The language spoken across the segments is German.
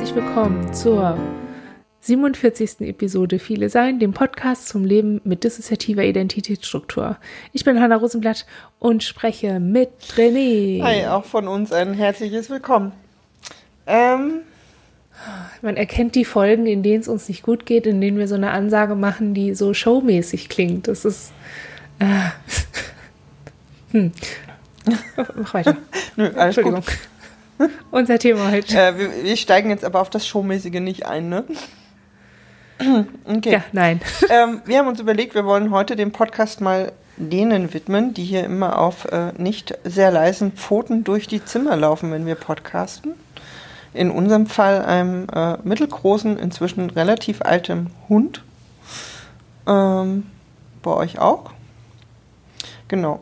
herzlich willkommen zur 47. Episode Viele Sein, dem Podcast zum Leben mit dissoziativer Identitätsstruktur. Ich bin Hanna Rosenblatt und spreche mit René. Hi, auch von uns ein herzliches Willkommen. Ähm, Man erkennt die Folgen, in denen es uns nicht gut geht, in denen wir so eine Ansage machen, die so showmäßig klingt. Das ist. Äh, hm. Mach weiter. nö, alles Entschuldigung. gut. Unser Thema heute. Äh, wir, wir steigen jetzt aber auf das Showmäßige nicht ein, ne? Okay. Ja, nein. Ähm, wir haben uns überlegt, wir wollen heute den Podcast mal denen widmen, die hier immer auf äh, nicht sehr leisen Pfoten durch die Zimmer laufen, wenn wir podcasten. In unserem Fall einem äh, mittelgroßen, inzwischen relativ altem Hund. Ähm, bei euch auch? Genau.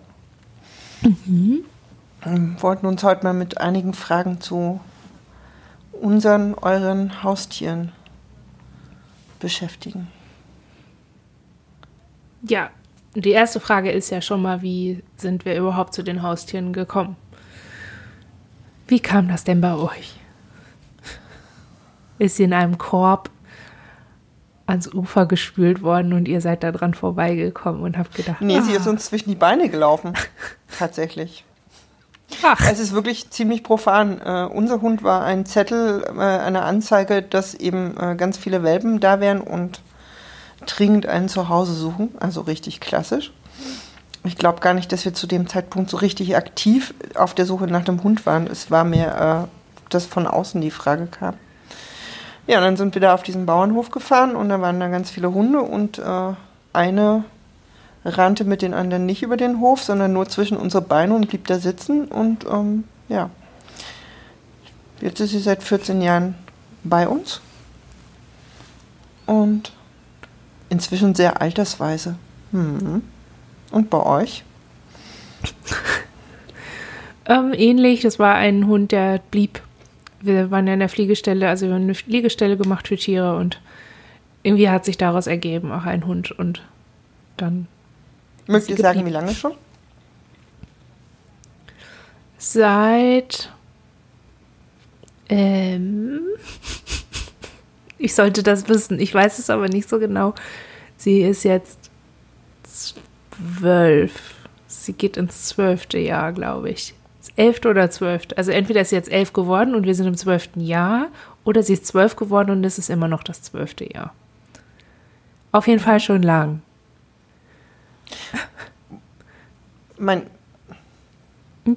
Ähm, wollten uns heute mal mit einigen Fragen zu unseren, euren Haustieren beschäftigen. Ja, die erste Frage ist ja schon mal, wie sind wir überhaupt zu den Haustieren gekommen? Wie kam das denn bei euch? Ist sie in einem Korb ans Ufer gespült worden und ihr seid da dran vorbeigekommen und habt gedacht, Nee, sie ah, ist uns zwischen die Beine gelaufen. Tatsächlich. Ach, Es ist wirklich ziemlich profan. Äh, unser Hund war ein Zettel, äh, eine Anzeige, dass eben äh, ganz viele Welpen da wären und dringend ein Zuhause suchen. Also richtig klassisch. Ich glaube gar nicht, dass wir zu dem Zeitpunkt so richtig aktiv auf der Suche nach dem Hund waren. Es war mehr, äh, dass von außen die Frage kam. Ja, und dann sind wir da auf diesen Bauernhof gefahren und da waren da ganz viele Hunde und äh, eine rannte mit den anderen nicht über den Hof, sondern nur zwischen unsere Beine und blieb da sitzen. Und ähm, ja, jetzt ist sie seit 14 Jahren bei uns. Und inzwischen sehr altersweise. Hm. Und bei euch? ähm, ähnlich, das war ein Hund, der blieb. Wir waren ja in der Fliegestelle, also wir haben eine Fliegestelle gemacht für Tiere und irgendwie hat sich daraus ergeben, auch ein Hund und dann Mögt sie ihr sagen, wie lange schon? Seit. Ähm, ich sollte das wissen. Ich weiß es aber nicht so genau. Sie ist jetzt zwölf. Sie geht ins zwölfte Jahr, glaube ich. Das elfte oder zwölfte. Also entweder ist sie jetzt elf geworden und wir sind im zwölften Jahr, oder sie ist zwölf geworden und es ist immer noch das zwölfte Jahr. Auf jeden Fall schon lang. Mein,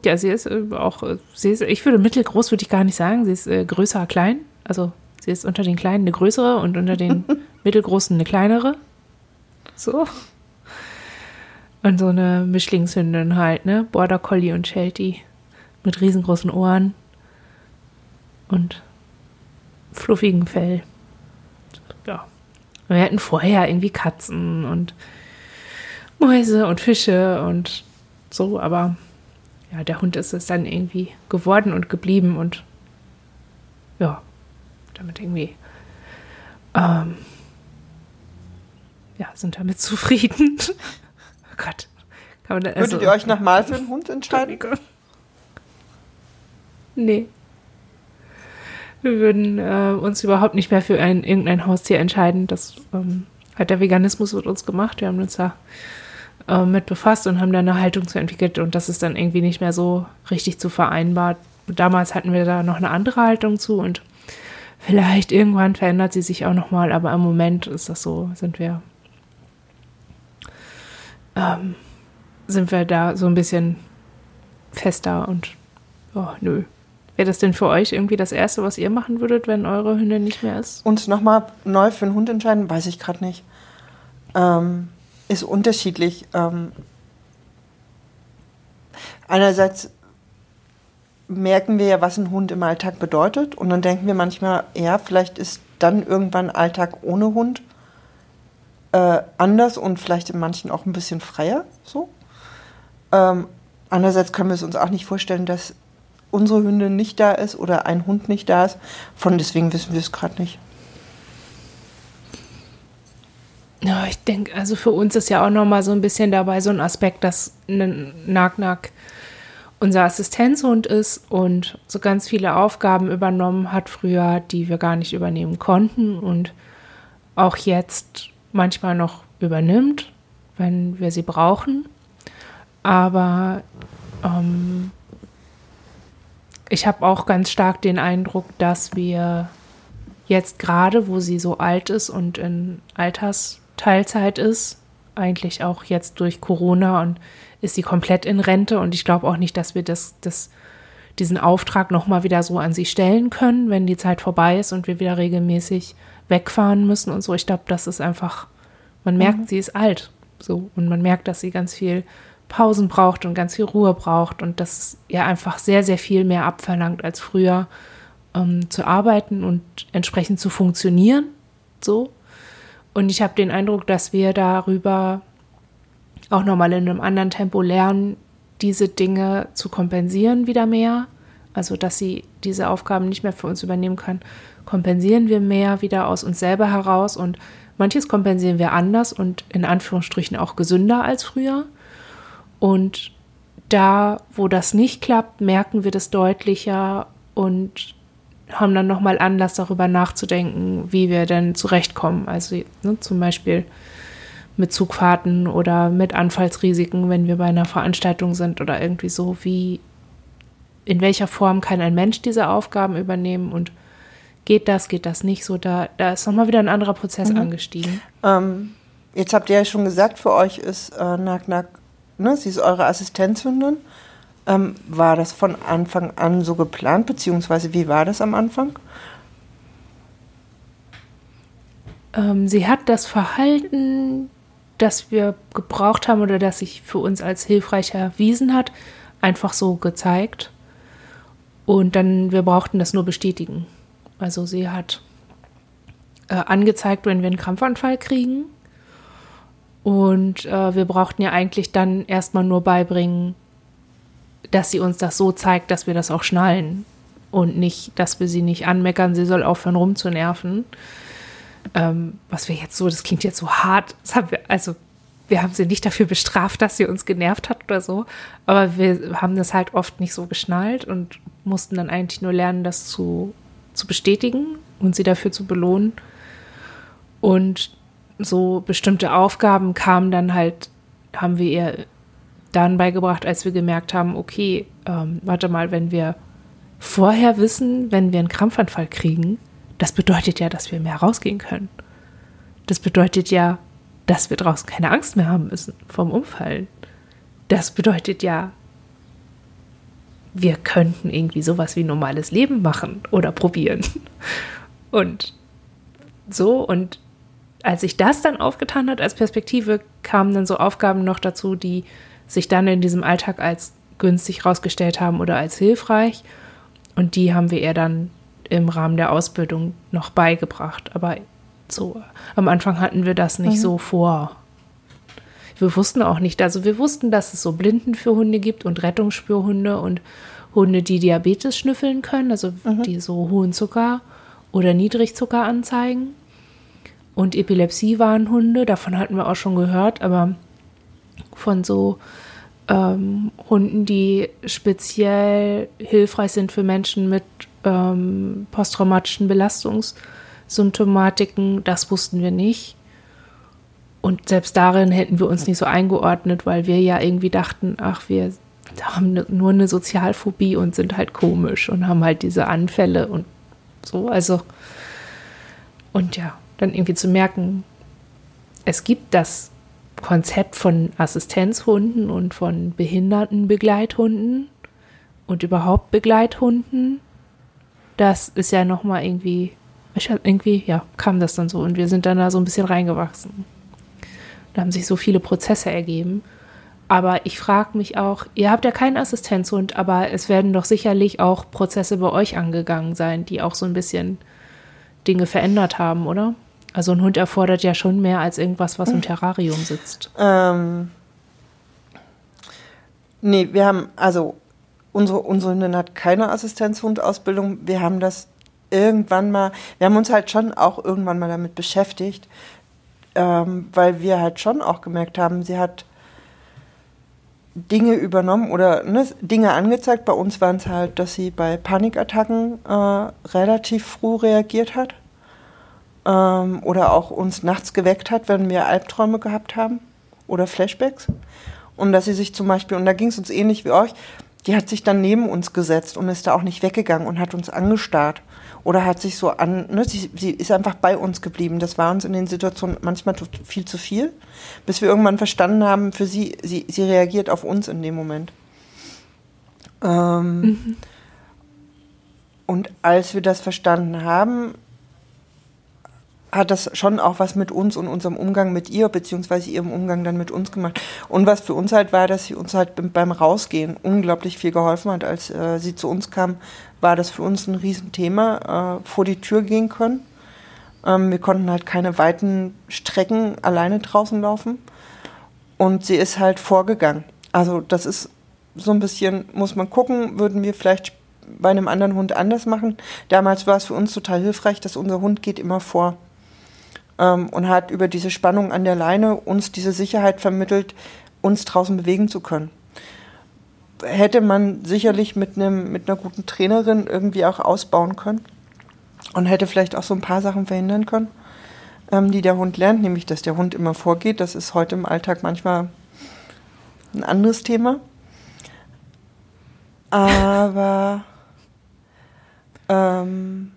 Ja, sie ist äh, auch, äh, sie ist, ich würde mittelgroß, würde ich gar nicht sagen. Sie ist äh, größer, klein. Also sie ist unter den Kleinen eine größere und unter den mittelgroßen eine kleinere. So. Und so eine Mischlingshündin halt, ne? Border Collie und Sheltie. Mit riesengroßen Ohren. Und fluffigen Fell. Ja. Wir hatten vorher irgendwie Katzen und Mäuse und Fische und so, aber ja, der Hund ist es dann irgendwie geworden und geblieben und ja, damit irgendwie, ähm, ja, sind damit zufrieden. oh Gott. Kann man da, also, würdet ihr euch nochmal für einen Hund entscheiden? Nee. Wir würden äh, uns überhaupt nicht mehr für ein, irgendein Haustier entscheiden. Das ähm, hat der Veganismus mit uns gemacht. Wir haben uns da äh, mit befasst und haben da eine Haltung zu entwickelt und das ist dann irgendwie nicht mehr so richtig zu vereinbaren. Damals hatten wir da noch eine andere Haltung zu und vielleicht irgendwann verändert sie sich auch nochmal, aber im Moment ist das so, sind wir ähm, sind wir da so ein bisschen fester und oh, nö. Wäre das denn für euch irgendwie das Erste, was ihr machen würdet, wenn eure Hündin nicht mehr ist? Uns nochmal neu für einen Hund entscheiden, weiß ich gerade nicht. Ähm, ist unterschiedlich. Ähm, einerseits merken wir ja, was ein Hund im Alltag bedeutet. Und dann denken wir manchmal, ja, vielleicht ist dann irgendwann Alltag ohne Hund äh, anders und vielleicht in manchen auch ein bisschen freier. So. Ähm, andererseits können wir es uns auch nicht vorstellen, dass unsere Hündin nicht da ist oder ein Hund nicht da ist. Von deswegen wissen wir es gerade nicht. Ja, ich denke, also für uns ist ja auch nochmal so ein bisschen dabei so ein Aspekt, dass ein Nack-Nack unser Assistenzhund ist und so ganz viele Aufgaben übernommen hat früher, die wir gar nicht übernehmen konnten und auch jetzt manchmal noch übernimmt, wenn wir sie brauchen. Aber ähm, ich habe auch ganz stark den Eindruck, dass wir jetzt gerade, wo sie so alt ist und in Altersteilzeit ist, eigentlich auch jetzt durch Corona und ist sie komplett in Rente und ich glaube auch nicht, dass wir das, das, diesen Auftrag nochmal wieder so an sie stellen können, wenn die Zeit vorbei ist und wir wieder regelmäßig wegfahren müssen und so. Ich glaube, das ist einfach, man merkt, mhm. sie ist alt. So, und man merkt, dass sie ganz viel Pausen braucht und ganz viel Ruhe braucht und dass ihr einfach sehr, sehr viel mehr abverlangt als früher ähm, zu arbeiten und entsprechend zu funktionieren. So. Und ich habe den Eindruck, dass wir darüber auch nochmal in einem anderen Tempo lernen, diese Dinge zu kompensieren wieder mehr. Also, dass sie diese Aufgaben nicht mehr für uns übernehmen kann, kompensieren wir mehr wieder aus uns selber heraus und manches kompensieren wir anders und in Anführungsstrichen auch gesünder als früher. Und da, wo das nicht klappt, merken wir das deutlicher und haben dann nochmal Anlass darüber nachzudenken, wie wir denn zurechtkommen. Also ne, zum Beispiel mit Zugfahrten oder mit Anfallsrisiken, wenn wir bei einer Veranstaltung sind oder irgendwie so, wie in welcher Form kann ein Mensch diese Aufgaben übernehmen und geht das, geht das nicht so, da, da ist nochmal wieder ein anderer Prozess mhm. angestiegen. Ähm, jetzt habt ihr ja schon gesagt, für euch ist äh, Nack Nack, ne, sie ist eure Assistenzhündin. Ähm, war das von Anfang an so geplant, beziehungsweise wie war das am Anfang? Ähm, sie hat das Verhalten das wir gebraucht haben oder das sich für uns als hilfreich erwiesen hat, einfach so gezeigt. Und dann, wir brauchten das nur bestätigen. Also sie hat äh, angezeigt, wenn wir einen Krampfanfall kriegen. Und äh, wir brauchten ja eigentlich dann erstmal nur beibringen, dass sie uns das so zeigt, dass wir das auch schnallen. Und nicht, dass wir sie nicht anmeckern, sie soll aufhören rumzunerven. Ähm, was wir jetzt so, das klingt jetzt so hart, wir, also wir haben sie nicht dafür bestraft, dass sie uns genervt hat oder so, aber wir haben das halt oft nicht so geschnallt und mussten dann eigentlich nur lernen, das zu, zu bestätigen und sie dafür zu belohnen. Und so bestimmte Aufgaben kamen dann halt, haben wir ihr dann beigebracht, als wir gemerkt haben, okay, ähm, warte mal, wenn wir vorher wissen, wenn wir einen Krampfanfall kriegen, das bedeutet ja, dass wir mehr rausgehen können. Das bedeutet ja, dass wir draußen keine Angst mehr haben müssen vom Umfallen. Das bedeutet ja, wir könnten irgendwie sowas wie normales Leben machen oder probieren. Und so, und als sich das dann aufgetan hat als Perspektive, kamen dann so Aufgaben noch dazu, die sich dann in diesem Alltag als günstig rausgestellt haben oder als hilfreich. Und die haben wir ihr dann im Rahmen der Ausbildung noch beigebracht. Aber so am Anfang hatten wir das nicht mhm. so vor. Wir wussten auch nicht, also wir wussten, dass es so Blinden für Hunde gibt und Rettungsspürhunde und Hunde, die Diabetes schnüffeln können, also mhm. die so hohen Zucker oder Niedrigzucker anzeigen. Und Epilepsie waren Hunde, davon hatten wir auch schon gehört, aber von so ähm, Hunden, die speziell hilfreich sind für Menschen mit ähm, posttraumatischen Belastungssymptomatiken, das wussten wir nicht. Und selbst darin hätten wir uns nicht so eingeordnet, weil wir ja irgendwie dachten, ach, wir haben ne, nur eine Sozialphobie und sind halt komisch und haben halt diese Anfälle und so. Also, und ja, dann irgendwie zu merken, es gibt das Konzept von Assistenzhunden und von Behindertenbegleithunden und überhaupt Begleithunden das ist ja nochmal irgendwie, irgendwie, ja, kam das dann so und wir sind dann da so ein bisschen reingewachsen. Da haben sich so viele Prozesse ergeben. Aber ich frage mich auch, ihr habt ja keinen Assistenzhund, aber es werden doch sicherlich auch Prozesse bei euch angegangen sein, die auch so ein bisschen Dinge verändert haben, oder? Also ein Hund erfordert ja schon mehr als irgendwas, was im Terrarium sitzt. Ähm, nee, wir haben, also unsere, unsere Hündin hat keine Assistenzhundausbildung. Wir haben das irgendwann mal, wir haben uns halt schon auch irgendwann mal damit beschäftigt, ähm, weil wir halt schon auch gemerkt haben, sie hat Dinge übernommen oder ne, Dinge angezeigt. Bei uns waren es halt, dass sie bei Panikattacken äh, relativ früh reagiert hat ähm, oder auch uns nachts geweckt hat, wenn wir Albträume gehabt haben oder Flashbacks. Und dass sie sich zum Beispiel, und da ging es uns ähnlich wie euch, die hat sich dann neben uns gesetzt und ist da auch nicht weggegangen und hat uns angestarrt. Oder hat sich so an, ne, sie, sie ist einfach bei uns geblieben. Das war uns in den Situationen manchmal viel zu viel, bis wir irgendwann verstanden haben, für sie, sie, sie reagiert auf uns in dem Moment. Ähm, mhm. Und als wir das verstanden haben, hat das schon auch was mit uns und unserem Umgang mit ihr, beziehungsweise ihrem Umgang dann mit uns gemacht. Und was für uns halt war, dass sie uns halt beim Rausgehen unglaublich viel geholfen hat. Als äh, sie zu uns kam, war das für uns ein Riesenthema, äh, vor die Tür gehen können. Ähm, wir konnten halt keine weiten Strecken alleine draußen laufen. Und sie ist halt vorgegangen. Also das ist so ein bisschen, muss man gucken, würden wir vielleicht bei einem anderen Hund anders machen. Damals war es für uns total hilfreich, dass unser Hund geht immer vor ähm, und hat über diese Spannung an der Leine uns diese Sicherheit vermittelt, uns draußen bewegen zu können. Hätte man sicherlich mit, einem, mit einer guten Trainerin irgendwie auch ausbauen können und hätte vielleicht auch so ein paar Sachen verhindern können, ähm, die der Hund lernt, nämlich dass der Hund immer vorgeht. Das ist heute im Alltag manchmal ein anderes Thema. Aber ähm,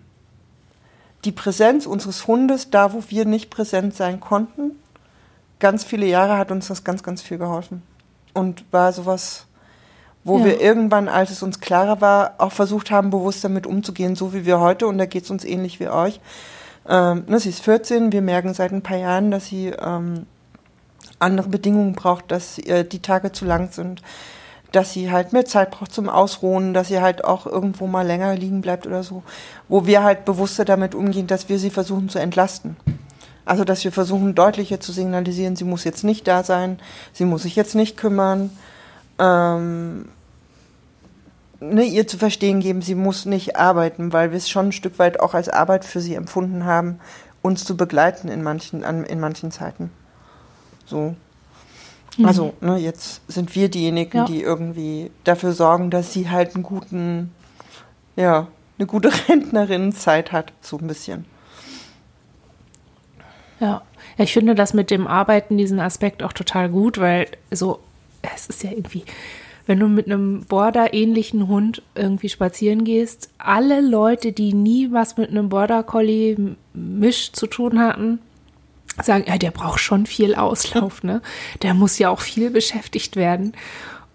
die Präsenz unseres Hundes da, wo wir nicht präsent sein konnten, ganz viele Jahre hat uns das ganz, ganz viel geholfen. Und war sowas, wo ja. wir irgendwann, als es uns klarer war, auch versucht haben, bewusst damit umzugehen, so wie wir heute. Und da geht es uns ähnlich wie euch. Ähm, ne, sie ist 14, wir merken seit ein paar Jahren, dass sie ähm, andere Bedingungen braucht, dass äh, die Tage zu lang sind, dass sie halt mehr Zeit braucht zum Ausruhen, dass sie halt auch irgendwo mal länger liegen bleibt oder so, wo wir halt bewusster damit umgehen, dass wir sie versuchen zu entlasten. Also, dass wir versuchen, deutlicher zu signalisieren, sie muss jetzt nicht da sein, sie muss sich jetzt nicht kümmern, ähm, ne, ihr zu verstehen geben, sie muss nicht arbeiten, weil wir es schon ein Stück weit auch als Arbeit für sie empfunden haben, uns zu begleiten in manchen, in manchen Zeiten. So. Mhm. Also, ne, jetzt sind wir diejenigen, ja. die irgendwie dafür sorgen, dass sie halt einen guten, ja, eine gute Rentnerinnenzeit hat, so ein bisschen. Ja. ja, ich finde das mit dem Arbeiten, diesen Aspekt auch total gut, weil so, es ist ja irgendwie, wenn du mit einem Border-ähnlichen Hund irgendwie spazieren gehst, alle Leute, die nie was mit einem Border Collie Misch zu tun hatten, sagen, ja, der braucht schon viel Auslauf, ne? Der muss ja auch viel beschäftigt werden.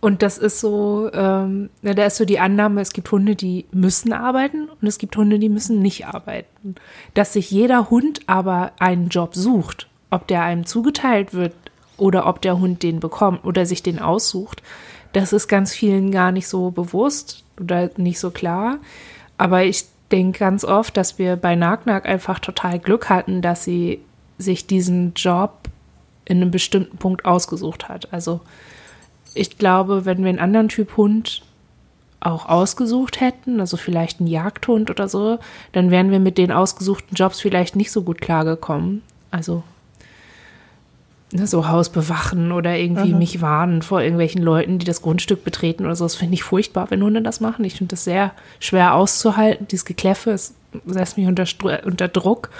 Und das ist so, ähm, da ist so die Annahme, es gibt Hunde, die müssen arbeiten und es gibt Hunde, die müssen nicht arbeiten. Dass sich jeder Hund aber einen Job sucht, ob der einem zugeteilt wird oder ob der Hund den bekommt oder sich den aussucht, das ist ganz vielen gar nicht so bewusst oder nicht so klar. Aber ich denke ganz oft, dass wir bei Nagnack einfach total Glück hatten, dass sie sich diesen Job in einem bestimmten Punkt ausgesucht hat. Also ich glaube, wenn wir einen anderen Typ Hund auch ausgesucht hätten, also vielleicht einen Jagdhund oder so, dann wären wir mit den ausgesuchten Jobs vielleicht nicht so gut klargekommen. Also ne, so Haus bewachen oder irgendwie mhm. mich warnen vor irgendwelchen Leuten, die das Grundstück betreten oder so. Das finde ich furchtbar, wenn Hunde das machen. Ich finde das sehr schwer auszuhalten. Dieses Gekläffe, es setzt mich unter, unter Druck.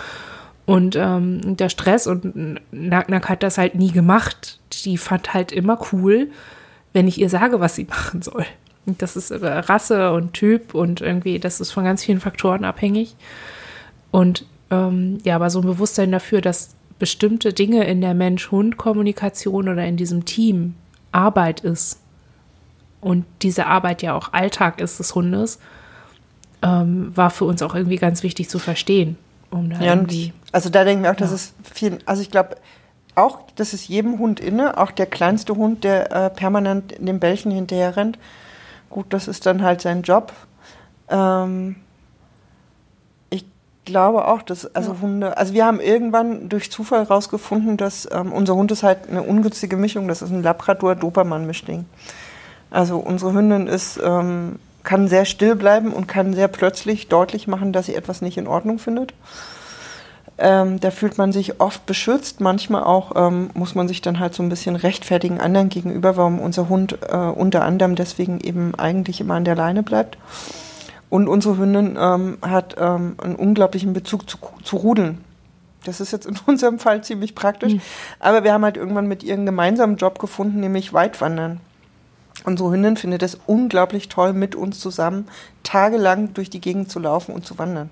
Und ähm, der Stress und Nack hat das halt nie gemacht. Die fand halt immer cool, wenn ich ihr sage, was sie machen soll. Und das ist Rasse und Typ und irgendwie, das ist von ganz vielen Faktoren abhängig. Und ähm, ja, aber so ein Bewusstsein dafür, dass bestimmte Dinge in der Mensch-Hund-Kommunikation oder in diesem Team Arbeit ist und diese Arbeit ja auch Alltag ist des Hundes, ähm, war für uns auch irgendwie ganz wichtig zu verstehen um da ja, irgendwie. Also da denken wir auch, dass ja. es viel, also ich glaube auch, das ist jedem Hund inne, auch der kleinste Hund, der äh, permanent in dem Bällchen hinterher rennt. Gut, das ist dann halt sein Job. Ähm, ich glaube auch, dass also ja. Hunde, also wir haben irgendwann durch Zufall rausgefunden, dass ähm, unser Hund ist halt eine ungünstige Mischung, das ist ein Labrador-Dobermann-Mischding. Also unsere Hündin ist ähm, kann sehr still bleiben und kann sehr plötzlich deutlich machen, dass sie etwas nicht in Ordnung findet. Ähm, da fühlt man sich oft beschützt. Manchmal auch ähm, muss man sich dann halt so ein bisschen rechtfertigen anderen gegenüber, warum unser Hund äh, unter anderem deswegen eben eigentlich immer an der Leine bleibt. Und unsere Hündin ähm, hat ähm, einen unglaublichen Bezug zu, zu Rudeln. Das ist jetzt in unserem Fall ziemlich praktisch. Mhm. Aber wir haben halt irgendwann mit ihr einen gemeinsamen Job gefunden, nämlich Weitwandern. Unsere Hündin findet es unglaublich toll, mit uns zusammen tagelang durch die Gegend zu laufen und zu wandern.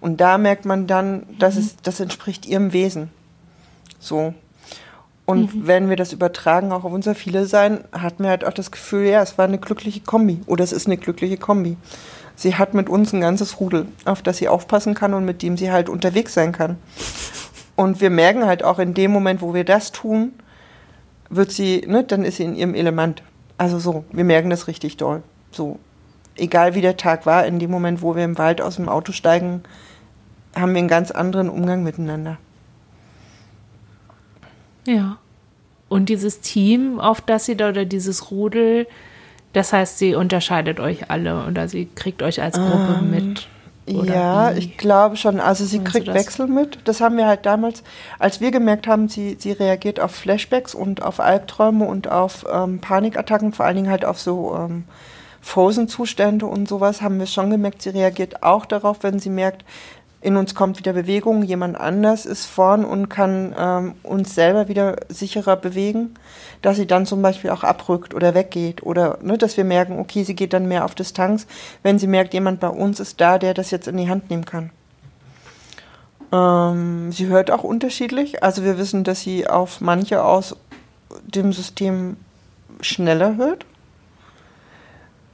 Und da merkt man dann, dass mhm. es, das entspricht ihrem Wesen. So. Und mhm. wenn wir das übertragen, auch auf unser Viele sein, hat mir halt auch das Gefühl, ja, es war eine glückliche Kombi. Oder es ist eine glückliche Kombi. Sie hat mit uns ein ganzes Rudel, auf das sie aufpassen kann und mit dem sie halt unterwegs sein kann. Und wir merken halt auch in dem Moment, wo wir das tun, wird sie, ne, dann ist sie in ihrem Element. Also so, wir merken das richtig doll. So, egal wie der Tag war, in dem Moment, wo wir im Wald aus dem Auto steigen, haben wir einen ganz anderen Umgang miteinander. Ja. Und dieses Team, auf das sie da oder dieses Rudel, das heißt, sie unterscheidet euch alle oder sie kriegt euch als Gruppe ähm, mit. ja, wie? ich glaube schon. Also sie kriegt Wechsel mit. Das haben wir halt damals, als wir gemerkt haben, sie, sie reagiert auf Flashbacks und auf Albträume und auf ähm, Panikattacken, vor allen Dingen halt auf so ähm, Frozen-Zustände und sowas, haben wir schon gemerkt, sie reagiert auch darauf, wenn sie merkt, in uns kommt wieder Bewegung, jemand anders ist vorn und kann ähm, uns selber wieder sicherer bewegen, dass sie dann zum Beispiel auch abrückt oder weggeht oder ne, dass wir merken, okay, sie geht dann mehr auf Distanz, wenn sie merkt, jemand bei uns ist da, der das jetzt in die Hand nehmen kann. Ähm, sie hört auch unterschiedlich, also wir wissen, dass sie auf manche aus dem System schneller hört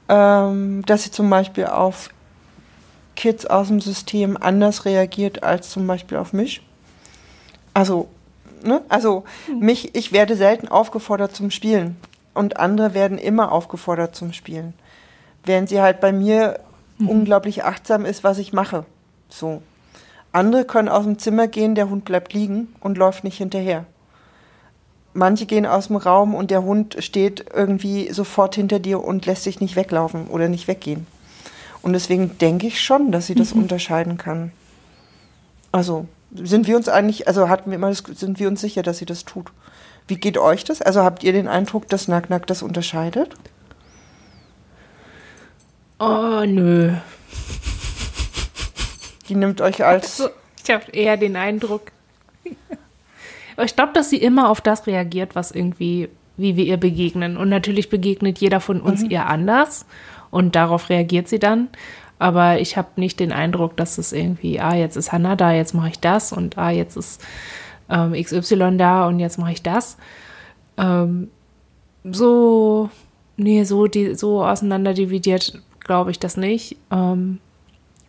ähm, dass sie zum Beispiel auf Kids aus dem System anders reagiert als zum Beispiel auf mich. Also, ne? Also hm. mich, ich werde selten aufgefordert zum Spielen und andere werden immer aufgefordert zum Spielen. Während sie halt bei mir mhm. unglaublich achtsam ist, was ich mache. So. Andere können aus dem Zimmer gehen, der Hund bleibt liegen und läuft nicht hinterher manche gehen aus dem Raum und der Hund steht irgendwie sofort hinter dir und lässt sich nicht weglaufen oder nicht weggehen. Und deswegen denke ich schon, dass sie das mhm. unterscheiden kann. Also sind wir uns eigentlich, also hatten wir immer das, sind wir uns sicher, dass sie das tut. Wie geht euch das? Also habt ihr den Eindruck, dass Nack Nack das unterscheidet? Oh, nö. Die nimmt euch als. Also, ich habe eher den Eindruck, aber ich glaube, dass sie immer auf das reagiert, was irgendwie, wie wir ihr begegnen. Und natürlich begegnet jeder von uns mhm. ihr anders und darauf reagiert sie dann. Aber ich habe nicht den Eindruck, dass es irgendwie, ah, jetzt ist Hannah da, jetzt mache ich das und ah, jetzt ist ähm, XY da und jetzt mache ich das. Ähm, so, nee, so, die, so auseinanderdividiert glaube ich das nicht. Ähm,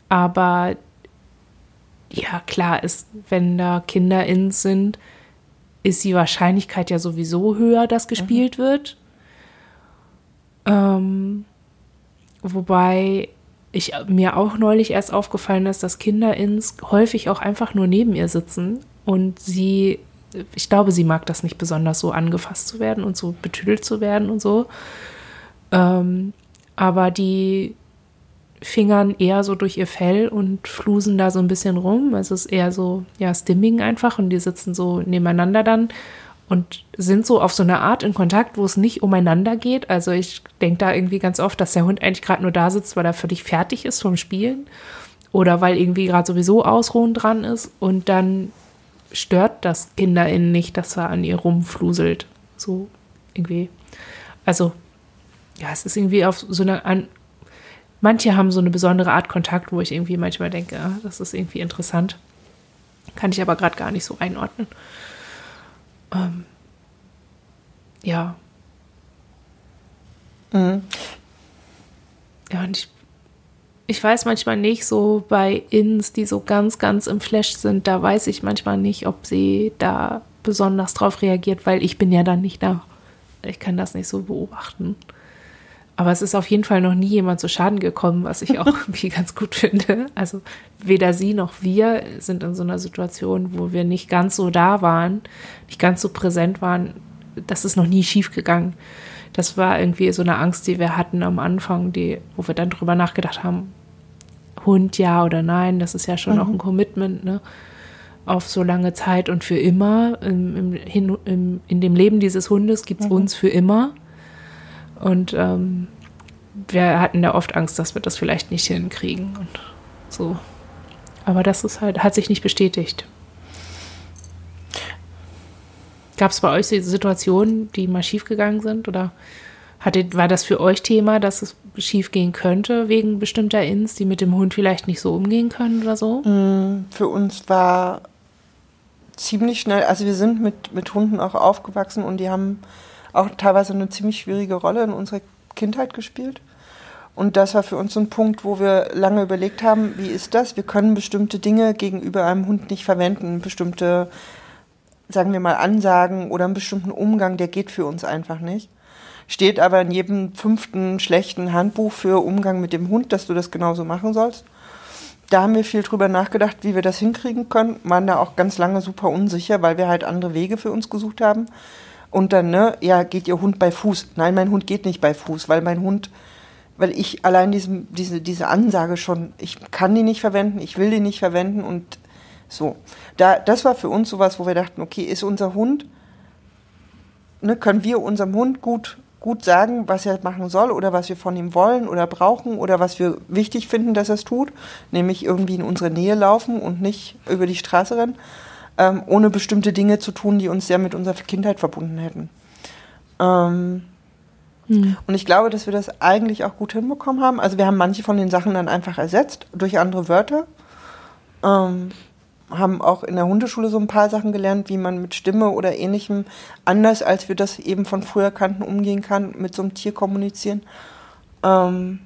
aber ja, klar ist, wenn da Kinder in sind, ist die Wahrscheinlichkeit ja sowieso höher, dass gespielt mhm. wird. Ähm, wobei ich mir auch neulich erst aufgefallen ist, dass Kinder ins häufig auch einfach nur neben ihr sitzen und sie, ich glaube, sie mag das nicht besonders so angefasst zu werden und so betüdelt zu werden und so. Ähm, aber die Fingern eher so durch ihr Fell und flusen da so ein bisschen rum. Es ist eher so, ja, Stimming einfach und die sitzen so nebeneinander dann und sind so auf so eine Art in Kontakt, wo es nicht umeinander geht. Also ich denke da irgendwie ganz oft, dass der Hund eigentlich gerade nur da sitzt, weil er völlig fertig ist vom Spielen oder weil irgendwie gerade sowieso Ausruhen dran ist und dann stört das KinderInnen nicht, dass er an ihr rumfluselt. So irgendwie. Also ja, es ist irgendwie auf so eine an, Manche haben so eine besondere Art Kontakt, wo ich irgendwie manchmal denke, ah, das ist irgendwie interessant. Kann ich aber gerade gar nicht so einordnen. Ähm, ja. Mhm. Ja, und ich, ich weiß manchmal nicht, so bei Ins, die so ganz, ganz im Flash sind, da weiß ich manchmal nicht, ob sie da besonders drauf reagiert, weil ich bin ja dann nicht da. Ich kann das nicht so beobachten. Aber es ist auf jeden Fall noch nie jemand zu Schaden gekommen, was ich auch irgendwie ganz gut finde. Also weder sie noch wir sind in so einer Situation, wo wir nicht ganz so da waren, nicht ganz so präsent waren. Das ist noch nie schief gegangen. Das war irgendwie so eine Angst, die wir hatten am Anfang, die, wo wir dann drüber nachgedacht haben, Hund ja oder nein, das ist ja schon mhm. auch ein Commitment, ne? auf so lange Zeit und für immer. Im, im, im, in dem Leben dieses Hundes gibt es mhm. uns für immer. Und ähm, wir hatten da oft Angst, dass wir das vielleicht nicht hinkriegen und so. Aber das ist halt, hat sich nicht bestätigt. Gab es bei euch Situationen, die mal schiefgegangen sind? Oder hattet, war das für euch Thema, dass es schiefgehen könnte wegen bestimmter Ins, die mit dem Hund vielleicht nicht so umgehen können oder so? Mm, für uns war ziemlich schnell, also wir sind mit, mit Hunden auch aufgewachsen und die haben auch teilweise eine ziemlich schwierige Rolle in unserer Kindheit gespielt. Und das war für uns so ein Punkt, wo wir lange überlegt haben, wie ist das? Wir können bestimmte Dinge gegenüber einem Hund nicht verwenden, bestimmte, sagen wir mal, Ansagen oder einen bestimmten Umgang, der geht für uns einfach nicht. Steht aber in jedem fünften schlechten Handbuch für Umgang mit dem Hund, dass du das genauso machen sollst. Da haben wir viel drüber nachgedacht, wie wir das hinkriegen können, waren da auch ganz lange super unsicher, weil wir halt andere Wege für uns gesucht haben. Und dann, ne, ja, geht ihr Hund bei Fuß? Nein, mein Hund geht nicht bei Fuß, weil mein Hund weil ich allein diesem, diese, diese Ansage schon, ich kann die nicht verwenden, ich will die nicht verwenden und so. Da, das war für uns sowas, wo wir dachten, okay, ist unser Hund, ne, können wir unserem Hund gut, gut sagen, was er machen soll oder was wir von ihm wollen oder brauchen oder was wir wichtig finden, dass er es tut, nämlich irgendwie in unsere Nähe laufen und nicht über die Straße rennen, ähm, ohne bestimmte Dinge zu tun, die uns sehr mit unserer Kindheit verbunden hätten. Ähm, hm. Und ich glaube, dass wir das eigentlich auch gut hinbekommen haben. Also wir haben manche von den Sachen dann einfach ersetzt durch andere Wörter. Ähm, haben auch in der Hundeschule so ein paar Sachen gelernt, wie man mit Stimme oder ähnlichem anders, als wir das eben von früher kannten, umgehen kann, mit so einem Tier kommunizieren. Ähm,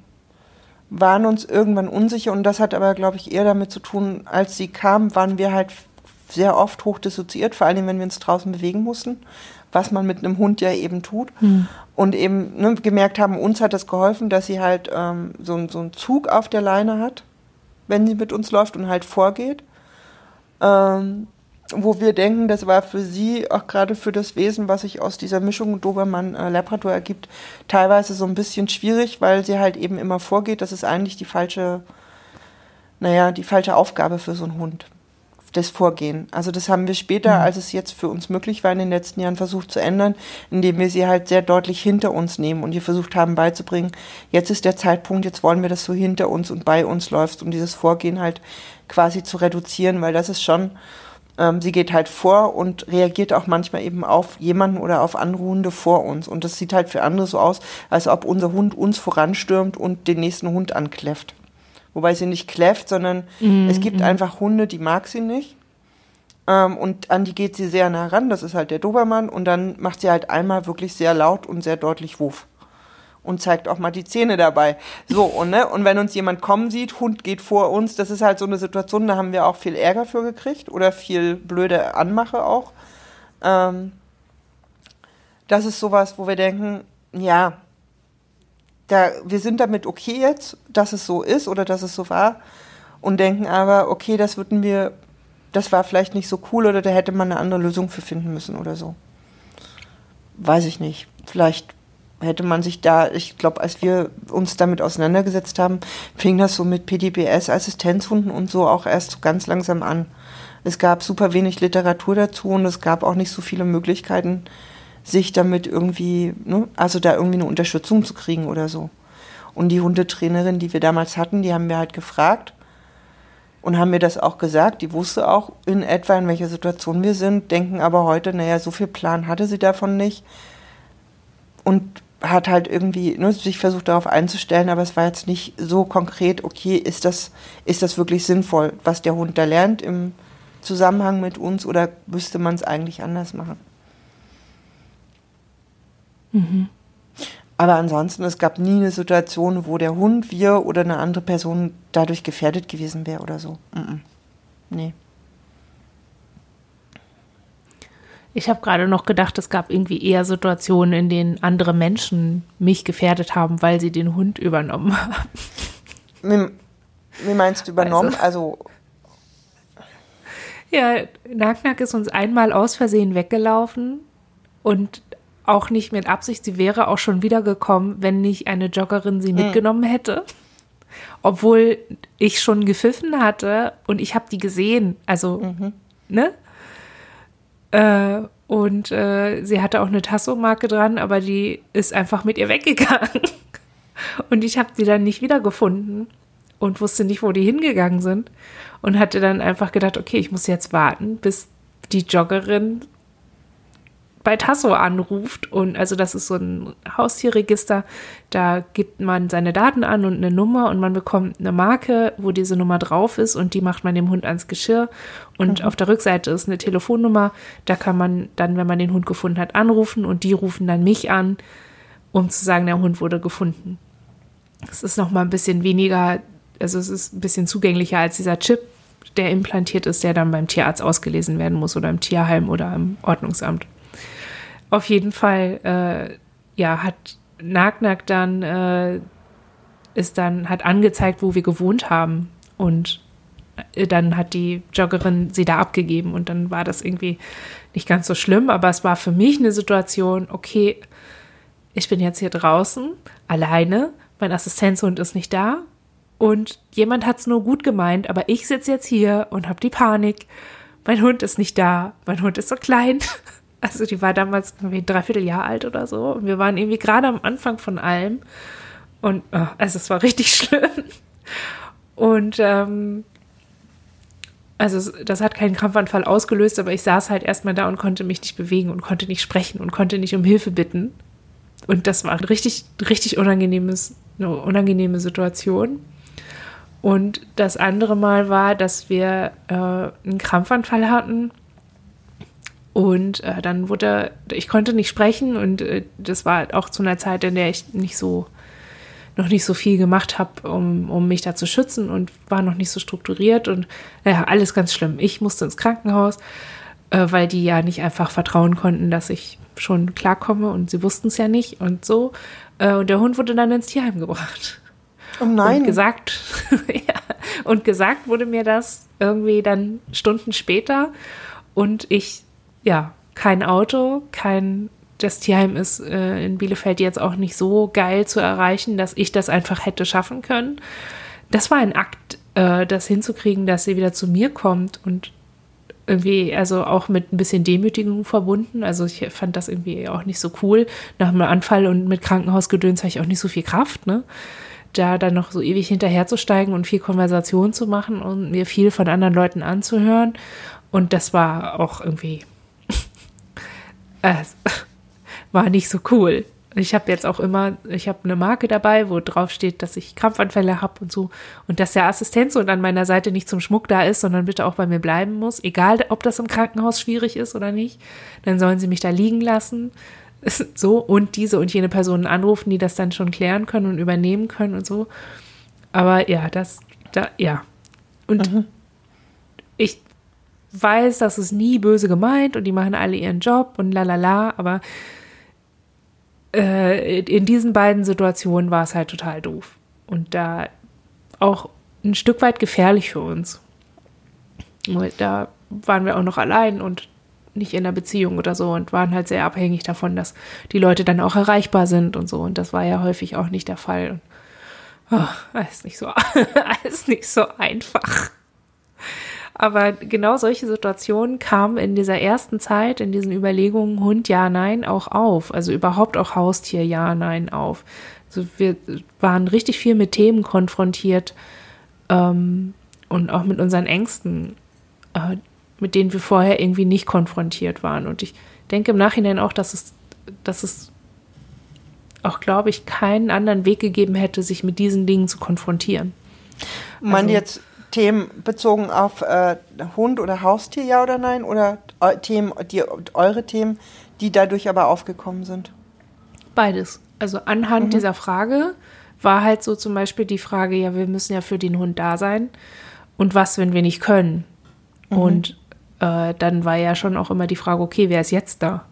waren uns irgendwann unsicher und das hat aber, glaube ich, eher damit zu tun, als sie kam, waren wir halt sehr oft hochdissoziiert, vor allem wenn wir uns draußen bewegen mussten, was man mit einem Hund ja eben tut. Hm. Und eben ne, gemerkt haben, uns hat das geholfen, dass sie halt ähm, so, so einen Zug auf der Leine hat, wenn sie mit uns läuft und halt vorgeht. Ähm, wo wir denken, das war für sie, auch gerade für das Wesen, was sich aus dieser Mischung Dobermann-Labrador äh, ergibt, teilweise so ein bisschen schwierig, weil sie halt eben immer vorgeht. Das ist eigentlich die falsche, naja, die falsche Aufgabe für so einen Hund das Vorgehen. Also das haben wir später, mhm. als es jetzt für uns möglich war, in den letzten Jahren versucht zu ändern, indem wir sie halt sehr deutlich hinter uns nehmen und ihr versucht haben beizubringen, jetzt ist der Zeitpunkt, jetzt wollen wir, dass du hinter uns und bei uns läufst, um dieses Vorgehen halt quasi zu reduzieren, weil das ist schon, ähm, sie geht halt vor und reagiert auch manchmal eben auf jemanden oder auf andere Hunde vor uns. Und das sieht halt für andere so aus, als ob unser Hund uns voranstürmt und den nächsten Hund ankläfft wobei sie nicht kläfft, sondern mhm. es gibt mhm. einfach Hunde, die mag sie nicht. Ähm, und an die geht sie sehr nah ran, das ist halt der Dobermann. Und dann macht sie halt einmal wirklich sehr laut und sehr deutlich Wuff. Und zeigt auch mal die Zähne dabei. So, und, ne, und wenn uns jemand kommen sieht, Hund geht vor uns, das ist halt so eine Situation, da haben wir auch viel Ärger für gekriegt oder viel blöde Anmache auch. Ähm, das ist sowas, wo wir denken, ja, da, wir sind damit okay jetzt, dass es so ist oder dass es so war und denken aber, okay, das würden wir, das war vielleicht nicht so cool oder da hätte man eine andere Lösung für finden müssen oder so. Weiß ich nicht. Vielleicht hätte man sich da, ich glaube, als wir uns damit auseinandergesetzt haben, fing das so mit PDBS, Assistenzhunden und so auch erst so ganz langsam an. Es gab super wenig Literatur dazu und es gab auch nicht so viele Möglichkeiten, sich damit irgendwie, ne, also da irgendwie eine Unterstützung zu kriegen oder so. Und die Hundetrainerin, die wir damals hatten, die haben wir halt gefragt und haben mir das auch gesagt. Die wusste auch in etwa, in welcher Situation wir sind, denken aber heute, naja, so viel Plan hatte sie davon nicht. Und hat halt irgendwie ne, sich versucht darauf einzustellen, aber es war jetzt nicht so konkret, okay, ist das, ist das wirklich sinnvoll, was der Hund da lernt im Zusammenhang mit uns oder müsste man es eigentlich anders machen? Mhm. Aber ansonsten, es gab nie eine Situation, wo der Hund, wir oder eine andere Person dadurch gefährdet gewesen wäre oder so. Mhm. Nee. Ich habe gerade noch gedacht, es gab irgendwie eher Situationen, in denen andere Menschen mich gefährdet haben, weil sie den Hund übernommen haben. Wie, wie meinst du übernommen? Also, also ja, Nacknack ist uns einmal aus Versehen weggelaufen und auch nicht mit Absicht. Sie wäre auch schon wiedergekommen, wenn nicht eine Joggerin sie mhm. mitgenommen hätte. Obwohl ich schon gepfiffen hatte und ich habe die gesehen. Also, mhm. ne? Äh, und äh, sie hatte auch eine Tasso-Marke dran, aber die ist einfach mit ihr weggegangen. Und ich habe sie dann nicht wiedergefunden und wusste nicht, wo die hingegangen sind. Und hatte dann einfach gedacht, okay, ich muss jetzt warten, bis die Joggerin bei Tasso anruft und also das ist so ein Haustierregister, da gibt man seine Daten an und eine Nummer und man bekommt eine Marke, wo diese Nummer drauf ist und die macht man dem Hund ans Geschirr und mhm. auf der Rückseite ist eine Telefonnummer, da kann man dann, wenn man den Hund gefunden hat, anrufen und die rufen dann mich an, um zu sagen, der Hund wurde gefunden. Es ist noch mal ein bisschen weniger, also es ist ein bisschen zugänglicher als dieser Chip, der implantiert ist, der dann beim Tierarzt ausgelesen werden muss oder im Tierheim oder im Ordnungsamt auf jeden Fall, äh, ja, hat Nagnack dann, äh, ist dann, hat angezeigt, wo wir gewohnt haben. Und äh, dann hat die Joggerin sie da abgegeben und dann war das irgendwie nicht ganz so schlimm, aber es war für mich eine Situation, okay, ich bin jetzt hier draußen, alleine, mein Assistenzhund ist nicht da und jemand hat es nur gut gemeint, aber ich sitze jetzt hier und habe die Panik. Mein Hund ist nicht da, mein Hund ist so klein. Also die war damals irgendwie ein Dreivierteljahr alt oder so. Und wir waren irgendwie gerade am Anfang von allem. Und oh, also es war richtig schlimm. Und ähm, also das hat keinen Krampfanfall ausgelöst, aber ich saß halt erstmal da und konnte mich nicht bewegen und konnte nicht sprechen und konnte nicht um Hilfe bitten. Und das war richtig, richtig unangenehmes, eine unangenehme Situation. Und das andere Mal war, dass wir äh, einen Krampfanfall hatten und äh, dann wurde, ich konnte nicht sprechen und äh, das war auch zu einer Zeit, in der ich nicht so, noch nicht so viel gemacht habe, um, um mich da zu schützen und war noch nicht so strukturiert und naja, alles ganz schlimm. Ich musste ins Krankenhaus, äh, weil die ja nicht einfach vertrauen konnten, dass ich schon klarkomme und sie wussten es ja nicht und so. Äh, und der Hund wurde dann ins Tierheim gebracht. Oh nein. Und gesagt, ja, und gesagt wurde mir das irgendwie dann Stunden später und ich ja, kein Auto, kein, das Tierheim ist äh, in Bielefeld jetzt auch nicht so geil zu erreichen, dass ich das einfach hätte schaffen können. Das war ein Akt, äh, das hinzukriegen, dass sie wieder zu mir kommt und irgendwie, also auch mit ein bisschen Demütigung verbunden. Also ich fand das irgendwie auch nicht so cool. Nach einem Anfall und mit Krankenhausgedöns habe ich auch nicht so viel Kraft, ne? Da dann noch so ewig hinterherzusteigen und viel Konversation zu machen und mir viel von anderen Leuten anzuhören. Und das war auch irgendwie äh, war nicht so cool. Ich habe jetzt auch immer, ich habe eine Marke dabei, wo drauf steht, dass ich Krampfanfälle habe und so. Und dass der Assistenzhund an meiner Seite nicht zum Schmuck da ist, sondern bitte auch bei mir bleiben muss. Egal, ob das im Krankenhaus schwierig ist oder nicht. Dann sollen sie mich da liegen lassen. So, und diese und jene Personen anrufen, die das dann schon klären können und übernehmen können und so. Aber ja, das, da, ja. Und mhm. ich weiß, das ist nie böse gemeint und die machen alle ihren Job und lalala, aber äh, in diesen beiden Situationen war es halt total doof. Und da auch ein Stück weit gefährlich für uns. Da waren wir auch noch allein und nicht in einer Beziehung oder so und waren halt sehr abhängig davon, dass die Leute dann auch erreichbar sind und so. Und das war ja häufig auch nicht der Fall. Und, oh, alles nicht so, alles nicht so einfach. Aber genau solche Situationen kamen in dieser ersten Zeit, in diesen Überlegungen Hund ja, nein auch auf. Also überhaupt auch Haustier ja, nein auf. Also wir waren richtig viel mit Themen konfrontiert ähm, und auch mit unseren Ängsten, äh, mit denen wir vorher irgendwie nicht konfrontiert waren. Und ich denke im Nachhinein auch, dass es, dass es auch, glaube ich, keinen anderen Weg gegeben hätte, sich mit diesen Dingen zu konfrontieren. Man also, jetzt Themen bezogen auf äh, Hund oder Haustier, ja oder nein? Oder äh, Themen, die, eure Themen, die dadurch aber aufgekommen sind? Beides. Also anhand mhm. dieser Frage war halt so zum Beispiel die Frage, ja, wir müssen ja für den Hund da sein. Und was, wenn wir nicht können? Mhm. Und äh, dann war ja schon auch immer die Frage, okay, wer ist jetzt da?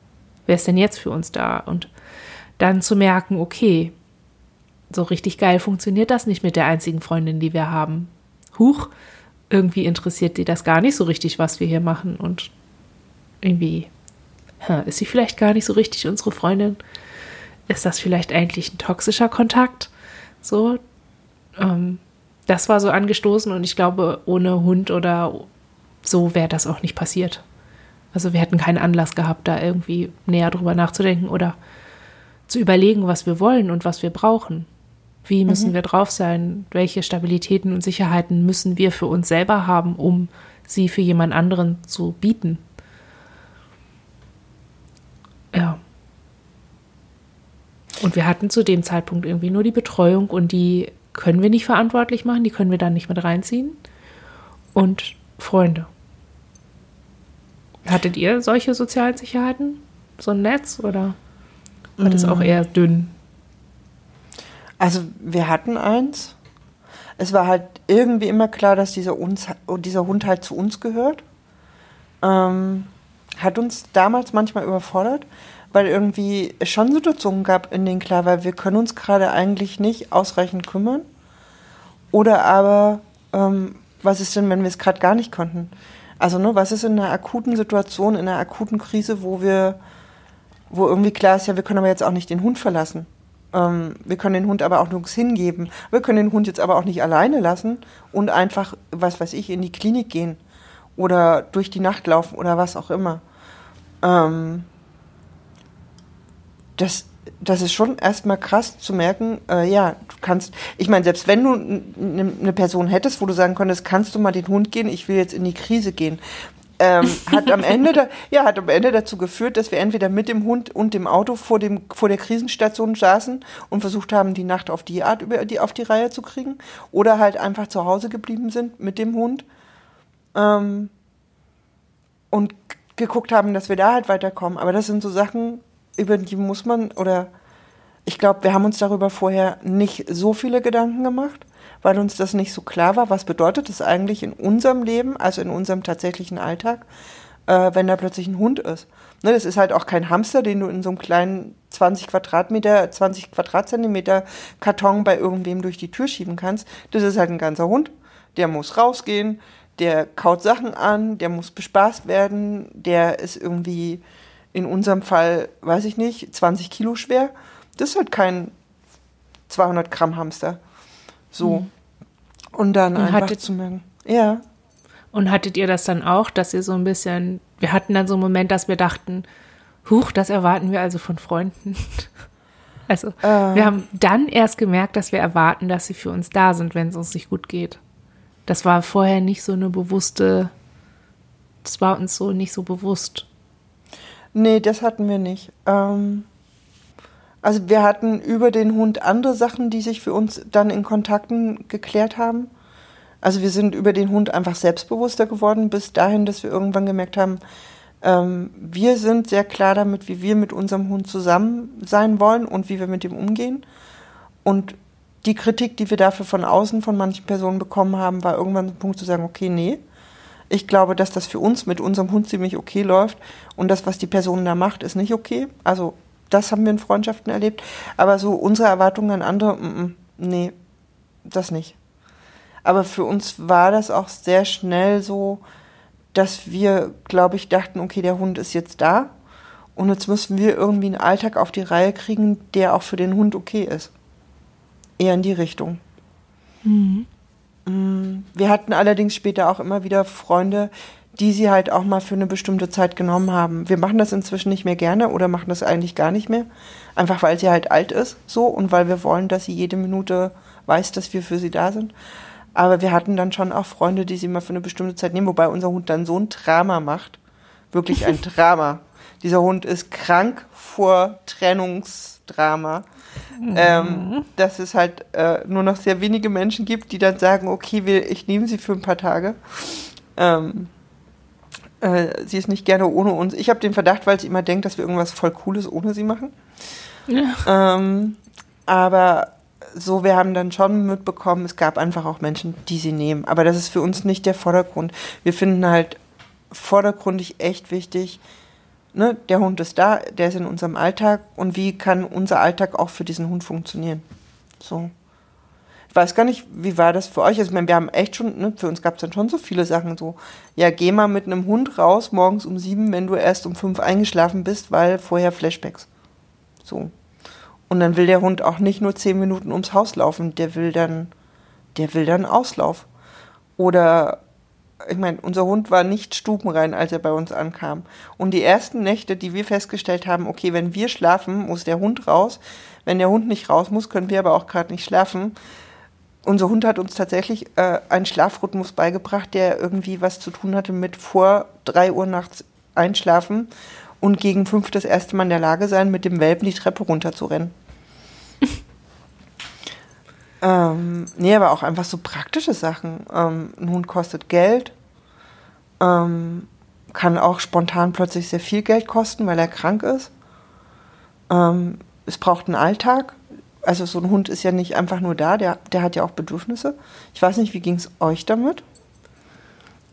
Wer ist denn jetzt für uns da? Und dann zu merken, okay, so richtig geil funktioniert das nicht mit der einzigen Freundin, die wir haben huch, irgendwie interessiert die das gar nicht so richtig, was wir hier machen. Und irgendwie ist sie vielleicht gar nicht so richtig unsere Freundin. Ist das vielleicht eigentlich ein toxischer Kontakt? So, ähm, das war so angestoßen und ich glaube, ohne Hund oder so wäre das auch nicht passiert. Also wir hätten keinen Anlass gehabt, da irgendwie näher drüber nachzudenken oder zu überlegen, was wir wollen und was wir brauchen. Wie müssen mhm. wir drauf sein? Welche Stabilitäten und Sicherheiten müssen wir für uns selber haben, um sie für jemand anderen zu bieten? Ja. Und wir hatten zu dem Zeitpunkt irgendwie nur die Betreuung und die können wir nicht verantwortlich machen, die können wir dann nicht mit reinziehen. Und Freunde. Hattet ihr solche sozialen Sicherheiten? So ein Netz oder war das auch mm. eher dünn? Also wir hatten eins. Es war halt irgendwie immer klar, dass dieser, uns, dieser Hund halt zu uns gehört. Ähm, hat uns damals manchmal überfordert, weil irgendwie es schon Situationen gab, in denen klar war, wir können uns gerade eigentlich nicht ausreichend kümmern. Oder aber, ähm, was ist denn, wenn wir es gerade gar nicht konnten? Also, ne, was ist in einer akuten Situation, in einer akuten Krise, wo wir, wo irgendwie klar ist, ja, wir können aber jetzt auch nicht den Hund verlassen. Ähm, wir können den Hund aber auch nirgends hingeben. Wir können den Hund jetzt aber auch nicht alleine lassen und einfach, was weiß ich, in die Klinik gehen oder durch die Nacht laufen oder was auch immer. Ähm, das, das ist schon erstmal krass zu merken, äh, ja, du kannst, ich meine, selbst wenn du eine Person hättest, wo du sagen könntest, kannst du mal den Hund gehen, ich will jetzt in die Krise gehen, ähm, hat am Ende da, ja, hat am Ende dazu geführt, dass wir entweder mit dem Hund und dem Auto vor dem vor der Krisenstation saßen und versucht haben, die Nacht auf die Art über die auf die Reihe zu kriegen, oder halt einfach zu Hause geblieben sind mit dem Hund ähm, und geguckt haben, dass wir da halt weiterkommen. Aber das sind so Sachen, über die muss man, oder ich glaube, wir haben uns darüber vorher nicht so viele Gedanken gemacht, weil uns das nicht so klar war, was bedeutet das eigentlich in unserem Leben, also in unserem tatsächlichen Alltag, äh, wenn da plötzlich ein Hund ist. Ne, das ist halt auch kein Hamster, den du in so einem kleinen 20 Quadratmeter, 20 Quadratzentimeter Karton bei irgendwem durch die Tür schieben kannst. Das ist halt ein ganzer Hund. Der muss rausgehen, der kaut Sachen an, der muss bespaßt werden, der ist irgendwie in unserem Fall, weiß ich nicht, 20 Kilo schwer. Das ist halt kein 200 Gramm Hamster. So. Mhm. Und dann Und einfach hattet, zu merken. Ja. Und hattet ihr das dann auch, dass ihr so ein bisschen, wir hatten dann so einen Moment, dass wir dachten, huch, das erwarten wir also von Freunden. Also, äh. wir haben dann erst gemerkt, dass wir erwarten, dass sie für uns da sind, wenn es uns nicht gut geht. Das war vorher nicht so eine bewusste, das war uns so nicht so bewusst. Nee, das hatten wir nicht. Ähm, also wir hatten über den Hund andere Sachen, die sich für uns dann in Kontakten geklärt haben. Also wir sind über den Hund einfach selbstbewusster geworden, bis dahin, dass wir irgendwann gemerkt haben, ähm, wir sind sehr klar damit, wie wir mit unserem Hund zusammen sein wollen und wie wir mit ihm umgehen. Und die Kritik, die wir dafür von außen von manchen Personen bekommen haben, war irgendwann ein Punkt zu sagen, okay, nee, ich glaube, dass das für uns mit unserem Hund ziemlich okay läuft und das, was die Person da macht, ist nicht okay. Also das haben wir in Freundschaften erlebt. Aber so unsere Erwartungen an andere, m -m, nee, das nicht. Aber für uns war das auch sehr schnell so, dass wir, glaube ich, dachten, okay, der Hund ist jetzt da und jetzt müssen wir irgendwie einen Alltag auf die Reihe kriegen, der auch für den Hund okay ist. Eher in die Richtung. Mhm. Mm, wir hatten allerdings später auch immer wieder Freunde, die sie halt auch mal für eine bestimmte Zeit genommen haben. Wir machen das inzwischen nicht mehr gerne oder machen das eigentlich gar nicht mehr. Einfach weil sie halt alt ist, so und weil wir wollen, dass sie jede Minute weiß, dass wir für sie da sind. Aber wir hatten dann schon auch Freunde, die sie mal für eine bestimmte Zeit nehmen, wobei unser Hund dann so ein Drama macht. Wirklich ein Drama. Dieser Hund ist krank vor Trennungsdrama. Mhm. Ähm, dass es halt äh, nur noch sehr wenige Menschen gibt, die dann sagen, okay, wir, ich nehme sie für ein paar Tage. Ähm, äh, sie ist nicht gerne ohne uns. Ich habe den Verdacht, weil sie immer denkt, dass wir irgendwas voll Cooles ohne sie machen. Ja. Ähm, aber so, wir haben dann schon mitbekommen, es gab einfach auch Menschen, die sie nehmen. Aber das ist für uns nicht der Vordergrund. Wir finden halt vordergründig echt wichtig, ne, der Hund ist da, der ist in unserem Alltag und wie kann unser Alltag auch für diesen Hund funktionieren? So. Ich weiß gar nicht, wie war das für euch? Also, ich meine, wir haben echt schon, ne, für uns gab es dann schon so viele Sachen so, ja, geh mal mit einem Hund raus morgens um sieben, wenn du erst um fünf eingeschlafen bist, weil vorher Flashbacks. So. Und dann will der Hund auch nicht nur zehn Minuten ums Haus laufen, der will dann, der will dann Auslauf. Oder ich meine, unser Hund war nicht stubenrein, als er bei uns ankam. Und die ersten Nächte, die wir festgestellt haben, okay, wenn wir schlafen, muss der Hund raus. Wenn der Hund nicht raus muss, können wir aber auch gerade nicht schlafen. Unser Hund hat uns tatsächlich äh, einen Schlafrhythmus beigebracht, der irgendwie was zu tun hatte mit vor drei Uhr nachts einschlafen und gegen fünf das erste Mal in der Lage sein, mit dem Welpen die Treppe runterzurennen. ähm, nee, aber auch einfach so praktische Sachen. Ähm, ein Hund kostet Geld, ähm, kann auch spontan plötzlich sehr viel Geld kosten, weil er krank ist. Ähm, es braucht einen Alltag. Also so ein Hund ist ja nicht einfach nur da, der, der hat ja auch Bedürfnisse. Ich weiß nicht, wie ging es euch damit?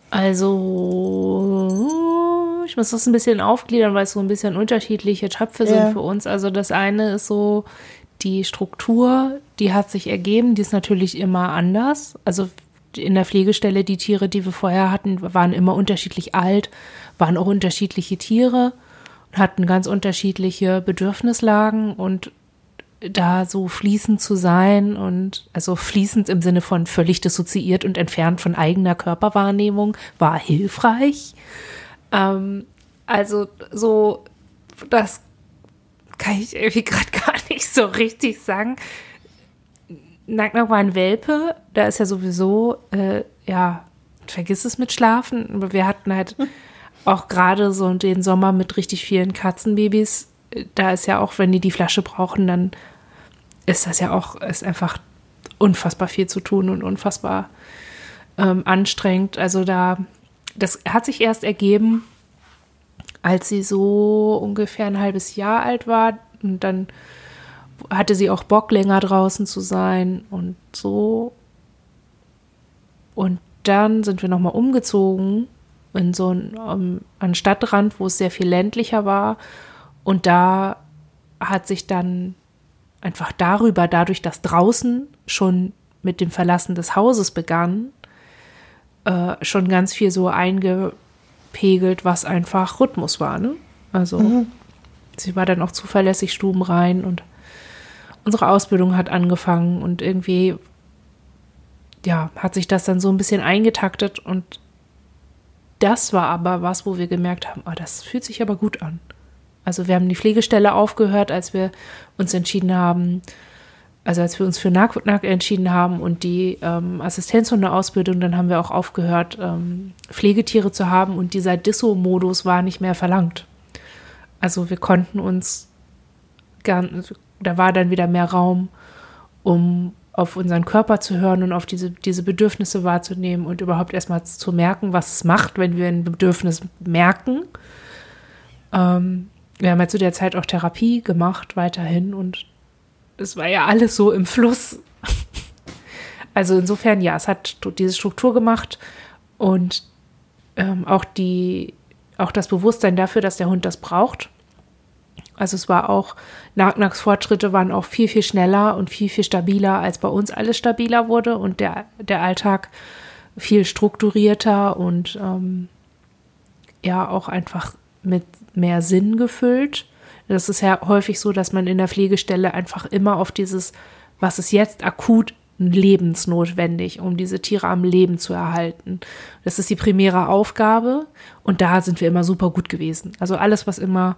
Also, ich muss das ein bisschen aufgliedern, weil es so ein bisschen unterschiedliche Töpfe Ja. sind für uns. Also das eine ist so die Struktur, die hat sich ergeben, die ist natürlich immer anders. Also in der Pflegestelle, die Tiere, die wir vorher hatten, waren immer unterschiedlich alt, waren auch unterschiedliche Tiere und hatten ganz unterschiedliche Bedürfnislagen und da so fließend zu sein und also fließend im Sinne von völlig dissoziiert und entfernt von eigener Körperwahrnehmung war hilfreich. Ähm, also so, das kann ich irgendwie gerade gar nicht so richtig sagen. Nacknack war ein Welpe, da ist ja sowieso, äh, ja, vergiss es mit Schlafen, aber wir hatten halt auch gerade so den Sommer mit richtig vielen Katzenbabys. Da ist ja auch, wenn die die Flasche brauchen, dann ist das ja auch, ist einfach unfassbar viel zu tun und unfassbar ähm, anstrengend. Also da, das hat sich erst ergeben, als sie so ungefähr ein halbes Jahr alt war. Und dann hatte sie auch Bock, länger draußen zu sein und so. Und dann sind wir nochmal umgezogen in so einen, um, an Stadtrand, wo es sehr viel ländlicher war. Und da hat sich dann einfach darüber, dadurch, dass draußen schon mit dem Verlassen des Hauses begann, äh, schon ganz viel so eingepegelt, was einfach Rhythmus war. Ne? Also sie war dann auch zuverlässig stubenrein und unsere Ausbildung hat angefangen und irgendwie ja, hat sich das dann so ein bisschen eingetaktet und das war aber was, wo wir gemerkt haben, oh, das fühlt sich aber gut an. Also wir haben die Pflegestelle aufgehört, als wir uns entschieden haben, also als wir uns für Nack entschieden haben und die ähm, Assistenzhundeausbildung, dann haben wir auch aufgehört, ähm, Pflegetiere zu haben und dieser Disso-Modus war nicht mehr verlangt. Also wir konnten uns, gern, da war dann wieder mehr Raum, um auf unseren Körper zu hören und auf diese, diese Bedürfnisse wahrzunehmen und überhaupt erstmal zu merken, was es macht, wenn wir ein Bedürfnis merken. Ähm, wir haben ja zu der Zeit auch Therapie gemacht, weiterhin, und es war ja alles so im Fluss. Also insofern, ja, es hat diese Struktur gemacht und ähm, auch die, auch das Bewusstsein dafür, dass der Hund das braucht. Also es war auch, Nagnaks Fortschritte waren auch viel, viel schneller und viel, viel stabiler, als bei uns alles stabiler wurde und der, der Alltag viel strukturierter und ähm, ja auch einfach mit mehr Sinn gefüllt. Das ist ja häufig so, dass man in der Pflegestelle einfach immer auf dieses, was ist jetzt akut lebensnotwendig, um diese Tiere am Leben zu erhalten. Das ist die primäre Aufgabe und da sind wir immer super gut gewesen. Also alles, was immer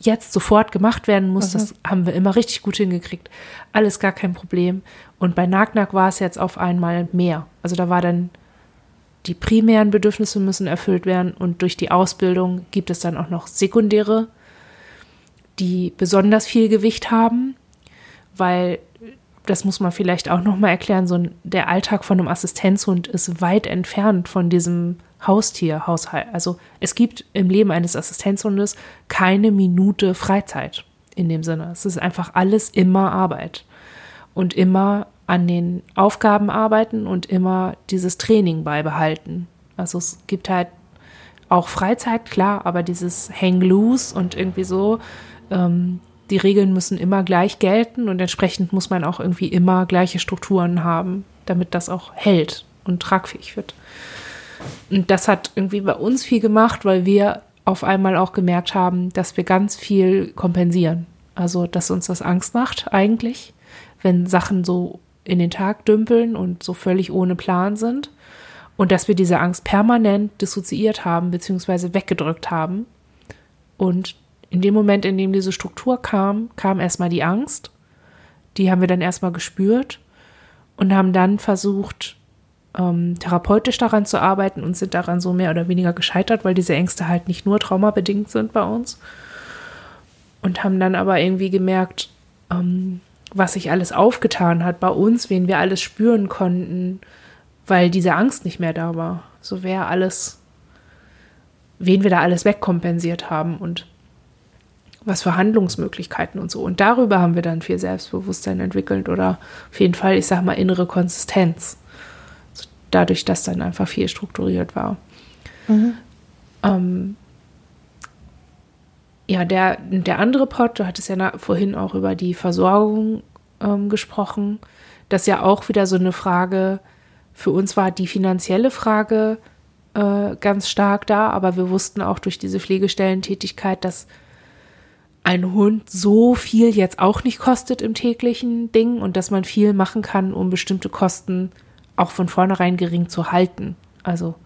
jetzt sofort gemacht werden muss, das haben wir immer richtig gut hingekriegt. Alles gar kein Problem. Und bei Nagnack war es jetzt auf einmal mehr. Also da war dann die primären Bedürfnisse müssen erfüllt werden und durch die Ausbildung gibt es dann auch noch sekundäre, die besonders viel Gewicht haben, weil das muss man vielleicht auch noch mal erklären, so der Alltag von einem Assistenzhund ist weit entfernt von diesem Haustierhaushalt. Also es gibt im Leben eines Assistenzhundes keine Minute Freizeit in dem Sinne. Es ist einfach alles immer Arbeit und immer an den Aufgaben arbeiten und immer dieses Training beibehalten. Also es gibt halt auch Freizeit, klar, aber dieses Hang loose und irgendwie so, ähm, die Regeln müssen immer gleich gelten und entsprechend muss man auch irgendwie immer gleiche Strukturen haben, damit das auch hält und tragfähig wird. Und das hat irgendwie bei uns viel gemacht, weil wir auf einmal auch gemerkt haben, dass wir ganz viel kompensieren. Also, dass uns das Angst macht eigentlich, wenn Sachen so in den Tag dümpeln und so völlig ohne Plan sind. Und dass wir diese Angst permanent dissoziiert haben, beziehungsweise weggedrückt haben. Und in dem Moment, in dem diese Struktur kam, kam erstmal die Angst. Die haben wir dann erstmal gespürt und haben dann versucht, ähm, therapeutisch daran zu arbeiten und sind daran so mehr oder weniger gescheitert, weil diese Ängste halt nicht nur traumabedingt sind bei uns. Und haben dann aber irgendwie gemerkt, ähm, was sich alles aufgetan hat bei uns, wen wir alles spüren konnten, weil diese Angst nicht mehr da war. So wäre alles, wen wir da alles wegkompensiert haben und was für Handlungsmöglichkeiten und so. Und darüber haben wir dann viel Selbstbewusstsein entwickelt oder auf jeden Fall, ich sag mal, innere Konsistenz. Dadurch, dass dann einfach viel strukturiert war. Mhm. Ähm, ja, der, der andere Pod, du hattest ja vorhin auch über die Versorgung ähm, gesprochen. Das ist ja auch wieder so eine Frage. Für uns war die finanzielle Frage äh, ganz stark da, aber wir wussten auch durch diese Pflegestellentätigkeit, dass ein Hund so viel jetzt auch nicht kostet im täglichen Ding und dass man viel machen kann, um bestimmte Kosten auch von vornherein gering zu halten. Also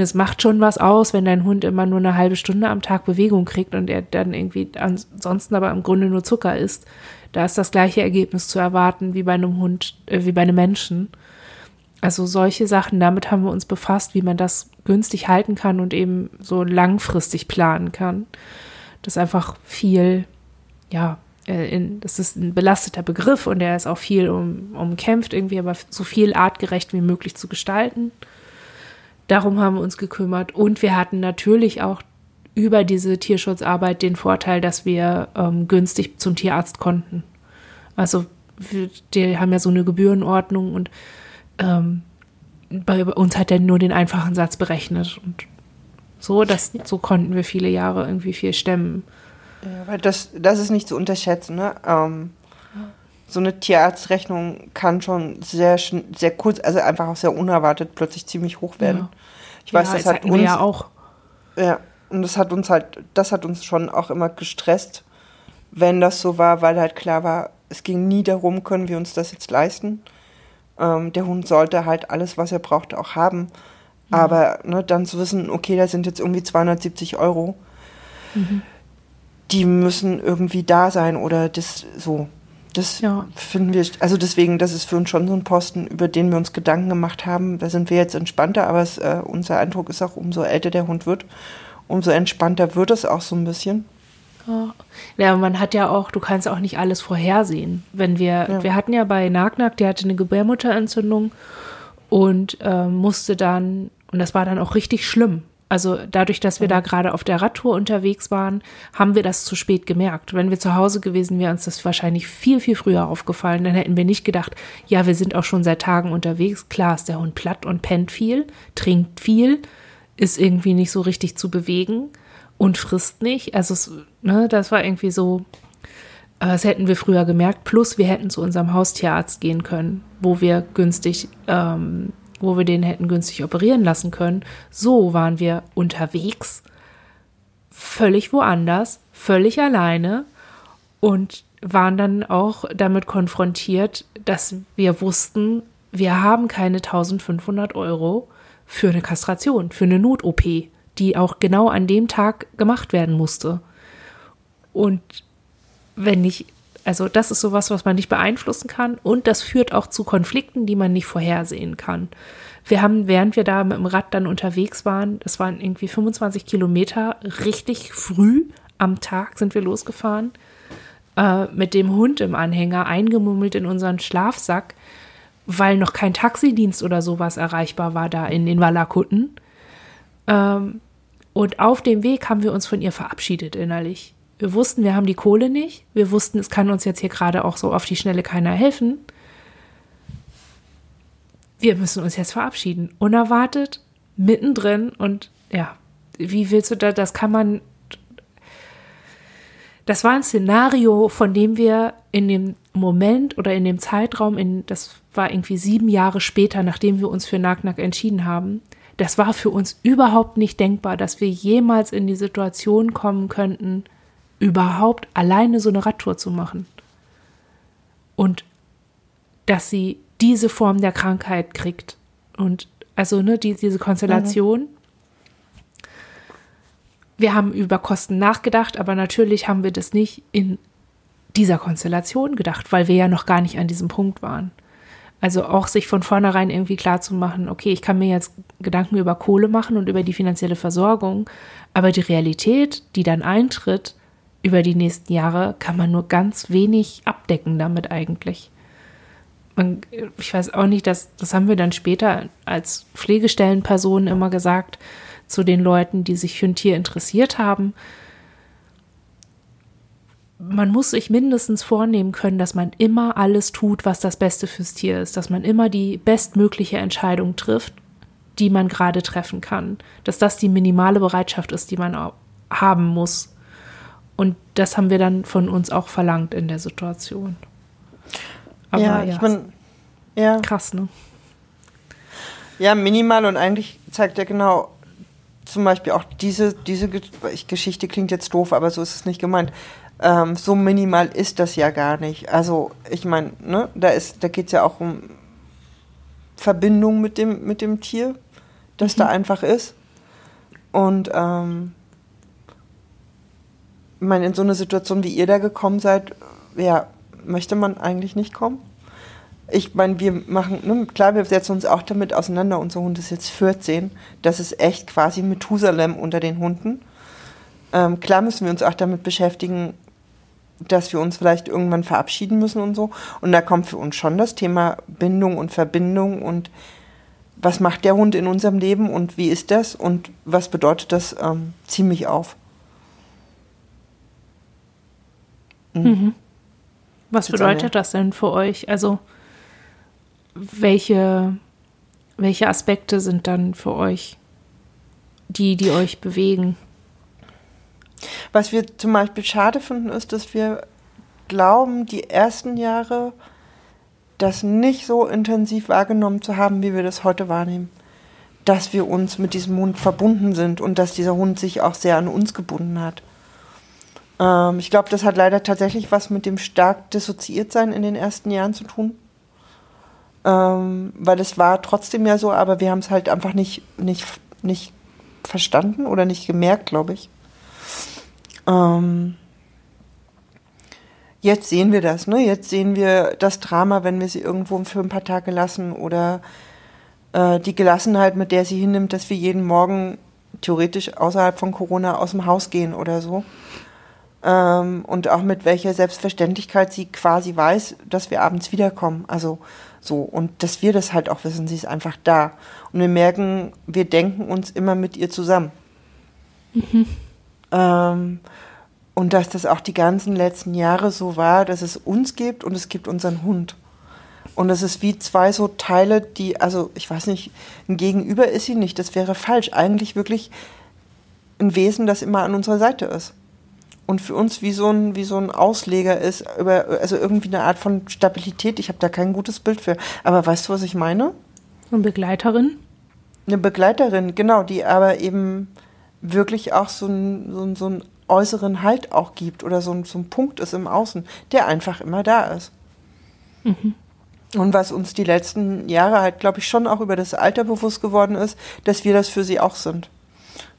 es macht schon was aus, wenn dein Hund immer nur eine halbe Stunde am Tag Bewegung kriegt und er dann irgendwie ansonsten aber im Grunde nur Zucker isst. Da ist das gleiche Ergebnis zu erwarten wie bei einem Hund, äh, wie bei einem Menschen. Also solche Sachen, damit haben wir uns befasst, wie man das günstig halten kann und eben so langfristig planen kann das einfach viel, ja, äh, in, das ist ein belasteter Begriff und der ist auch viel um, umkämpft, irgendwie aber so viel artgerecht wie möglich zu gestalten. Darum haben wir uns gekümmert und wir hatten natürlich auch über diese Tierschutzarbeit den Vorteil, dass wir ähm, günstig zum Tierarzt konnten. Also wir, die haben ja so eine Gebührenordnung und ähm, bei uns hat er nur den einfachen Satz berechnet und so, das, so konnten wir viele Jahre irgendwie viel stemmen. Ja, weil das, das ist nicht zu unterschätzen, ne? Ähm, so eine Tierarztrechnung kann schon sehr, sehr kurz, also einfach auch sehr unerwartet plötzlich ziemlich hoch werden. Ja. Ich weiß, ja, das hat uns ja auch. Ja, und das hat uns halt, das hat uns schon auch immer gestresst, wenn das so war, weil halt klar war, es ging nie darum, können wir uns das jetzt leisten. Ähm, der Hund sollte halt alles, was er braucht, auch haben. Mhm. Aber ne, dann zu wissen, okay, da sind jetzt irgendwie 270 Euro, mhm. die müssen irgendwie da sein oder das so. Das ja. finden wir, also deswegen, das ist für uns schon so ein Posten, über den wir uns Gedanken gemacht haben. Da sind wir jetzt entspannter, aber es, äh, unser Eindruck ist auch, umso älter der Hund wird, umso entspannter wird es auch so ein bisschen. Ja, man hat ja auch, du kannst auch nicht alles vorhersehen. Wenn wir, ja. wir hatten ja bei Nagnack, der hatte eine Gebärmutterentzündung und äh, musste dann und das war dann auch richtig schlimm. Also dadurch, dass wir da gerade auf der Radtour unterwegs waren, haben wir das zu spät gemerkt. Wenn wir zu Hause gewesen wären, uns das wahrscheinlich viel, viel früher aufgefallen. Dann hätten wir nicht gedacht, ja, wir sind auch schon seit Tagen unterwegs. Klar ist der Hund platt und pennt viel, trinkt viel, ist irgendwie nicht so richtig zu bewegen und frisst nicht. Also es, ne, das war irgendwie so, äh, das hätten wir früher gemerkt. Plus wir hätten zu unserem Haustierarzt gehen können, wo wir günstig ähm, wo wir den hätten günstig operieren lassen können. So waren wir unterwegs, völlig woanders, völlig alleine und waren dann auch damit konfrontiert, dass wir wussten, wir haben keine 1500 Euro für eine Kastration, für eine Not-OP, die auch genau an dem Tag gemacht werden musste. Und wenn ich also das ist sowas, was man nicht beeinflussen kann und das führt auch zu Konflikten, die man nicht vorhersehen kann. Wir haben, während wir da mit dem Rad dann unterwegs waren, das waren irgendwie 25 Kilometer, richtig früh am Tag sind wir losgefahren, äh, mit dem Hund im Anhänger eingemummelt in unseren Schlafsack, weil noch kein Taxidienst oder sowas erreichbar war da in den Wallakutten. Ähm, und auf dem Weg haben wir uns von ihr verabschiedet innerlich. Wir wussten, wir haben die Kohle nicht. Wir wussten, es kann uns jetzt hier gerade auch so auf die Schnelle keiner helfen. Wir müssen uns jetzt verabschieden. Unerwartet, mittendrin und ja, wie willst du da, das kann man. Das war ein Szenario, von dem wir in dem Moment oder in dem Zeitraum, in, das war irgendwie sieben Jahre später, nachdem wir uns für Nacknack entschieden haben, das war für uns überhaupt nicht denkbar, dass wir jemals in die Situation kommen könnten, überhaupt alleine so eine Radtour zu machen. Und dass sie diese Form der Krankheit kriegt. Und Also ne, die, diese Konstellation. Mhm. Wir haben über Kosten nachgedacht, aber natürlich haben wir das nicht in dieser Konstellation gedacht, weil wir ja noch gar nicht an diesem Punkt waren. Also auch sich von vornherein irgendwie klar zu machen, okay, ich kann mir jetzt Gedanken über Kohle machen und über die finanzielle Versorgung, aber die Realität, die dann eintritt über die nächsten Jahre, kann man nur ganz wenig abdecken damit eigentlich. Man, ich weiß auch nicht, dass, das haben wir dann später als Pflegestellenpersonen immer gesagt zu den Leuten, die sich für ein Tier interessiert haben man muss sich mindestens vornehmen können, dass man immer alles tut, was das Beste fürs Tier ist, dass man immer die bestmögliche Entscheidung trifft, die man gerade treffen kann, dass das die minimale Bereitschaft ist, die man haben muss. Und das haben wir dann von uns auch verlangt in der Situation. Aber ja, ja, ich bin, ja. krass, ne? Ja, minimal und eigentlich zeigt er genau zum Beispiel auch diese, diese Geschichte klingt jetzt doof, aber so ist es nicht gemeint. Ähm, so minimal ist das ja gar nicht. Also ich meine, ne, da da geht es ja auch um Verbindung mit dem, mit dem Tier, das mhm. da einfach ist. Und ähm, ich meine, in so eine Situation, wie ihr da gekommen seid, ja, möchte man eigentlich nicht kommen. Ich meine, wir machen, ne, klar, wir setzen uns auch damit auseinander. Unser Hund ist jetzt 14. Das ist echt quasi Methusalem unter den Hunden. Ähm, klar müssen wir uns auch damit beschäftigen, dass wir uns vielleicht irgendwann verabschieden müssen und so. Und da kommt für uns schon das Thema Bindung und Verbindung und was macht der Hund in unserem Leben und wie ist das und was bedeutet das ähm, ziemlich auf. Mhm. Mhm. Was Jetzt bedeutet eine... das denn für euch? Also welche, welche Aspekte sind dann für euch die, die euch bewegen? Was wir zum Beispiel schade finden, ist, dass wir glauben, die ersten Jahre das nicht so intensiv wahrgenommen zu haben, wie wir das heute wahrnehmen. Dass wir uns mit diesem Hund verbunden sind und dass dieser Hund sich auch sehr an uns gebunden hat. Ähm, ich glaube, das hat leider tatsächlich was mit dem stark dissoziiert sein in den ersten Jahren zu tun. Ähm, weil es war trotzdem ja so, aber wir haben es halt einfach nicht, nicht, nicht verstanden oder nicht gemerkt, glaube ich. Ähm, jetzt sehen wir das, ne? Jetzt sehen wir das Drama, wenn wir sie irgendwo für ein paar Tage lassen oder äh, die Gelassenheit, mit der sie hinnimmt, dass wir jeden Morgen theoretisch außerhalb von Corona aus dem Haus gehen oder so. Ähm, und auch mit welcher Selbstverständlichkeit sie quasi weiß, dass wir abends wiederkommen. Also so. Und dass wir das halt auch wissen, sie ist einfach da. Und wir merken, wir denken uns immer mit ihr zusammen. Mhm. Ähm, und dass das auch die ganzen letzten Jahre so war, dass es uns gibt und es gibt unseren Hund. Und das ist wie zwei so Teile, die, also ich weiß nicht, ein Gegenüber ist sie nicht, das wäre falsch. Eigentlich wirklich ein Wesen, das immer an unserer Seite ist. Und für uns wie so ein, wie so ein Ausleger ist, über, also irgendwie eine Art von Stabilität. Ich habe da kein gutes Bild für. Aber weißt du, was ich meine? Eine Begleiterin? Eine Begleiterin, genau, die aber eben wirklich auch so einen so so ein äußeren Halt auch gibt oder so ein, so ein Punkt ist im Außen, der einfach immer da ist. Mhm. Und was uns die letzten Jahre halt, glaube ich, schon auch über das Alter bewusst geworden ist, dass wir das für sie auch sind.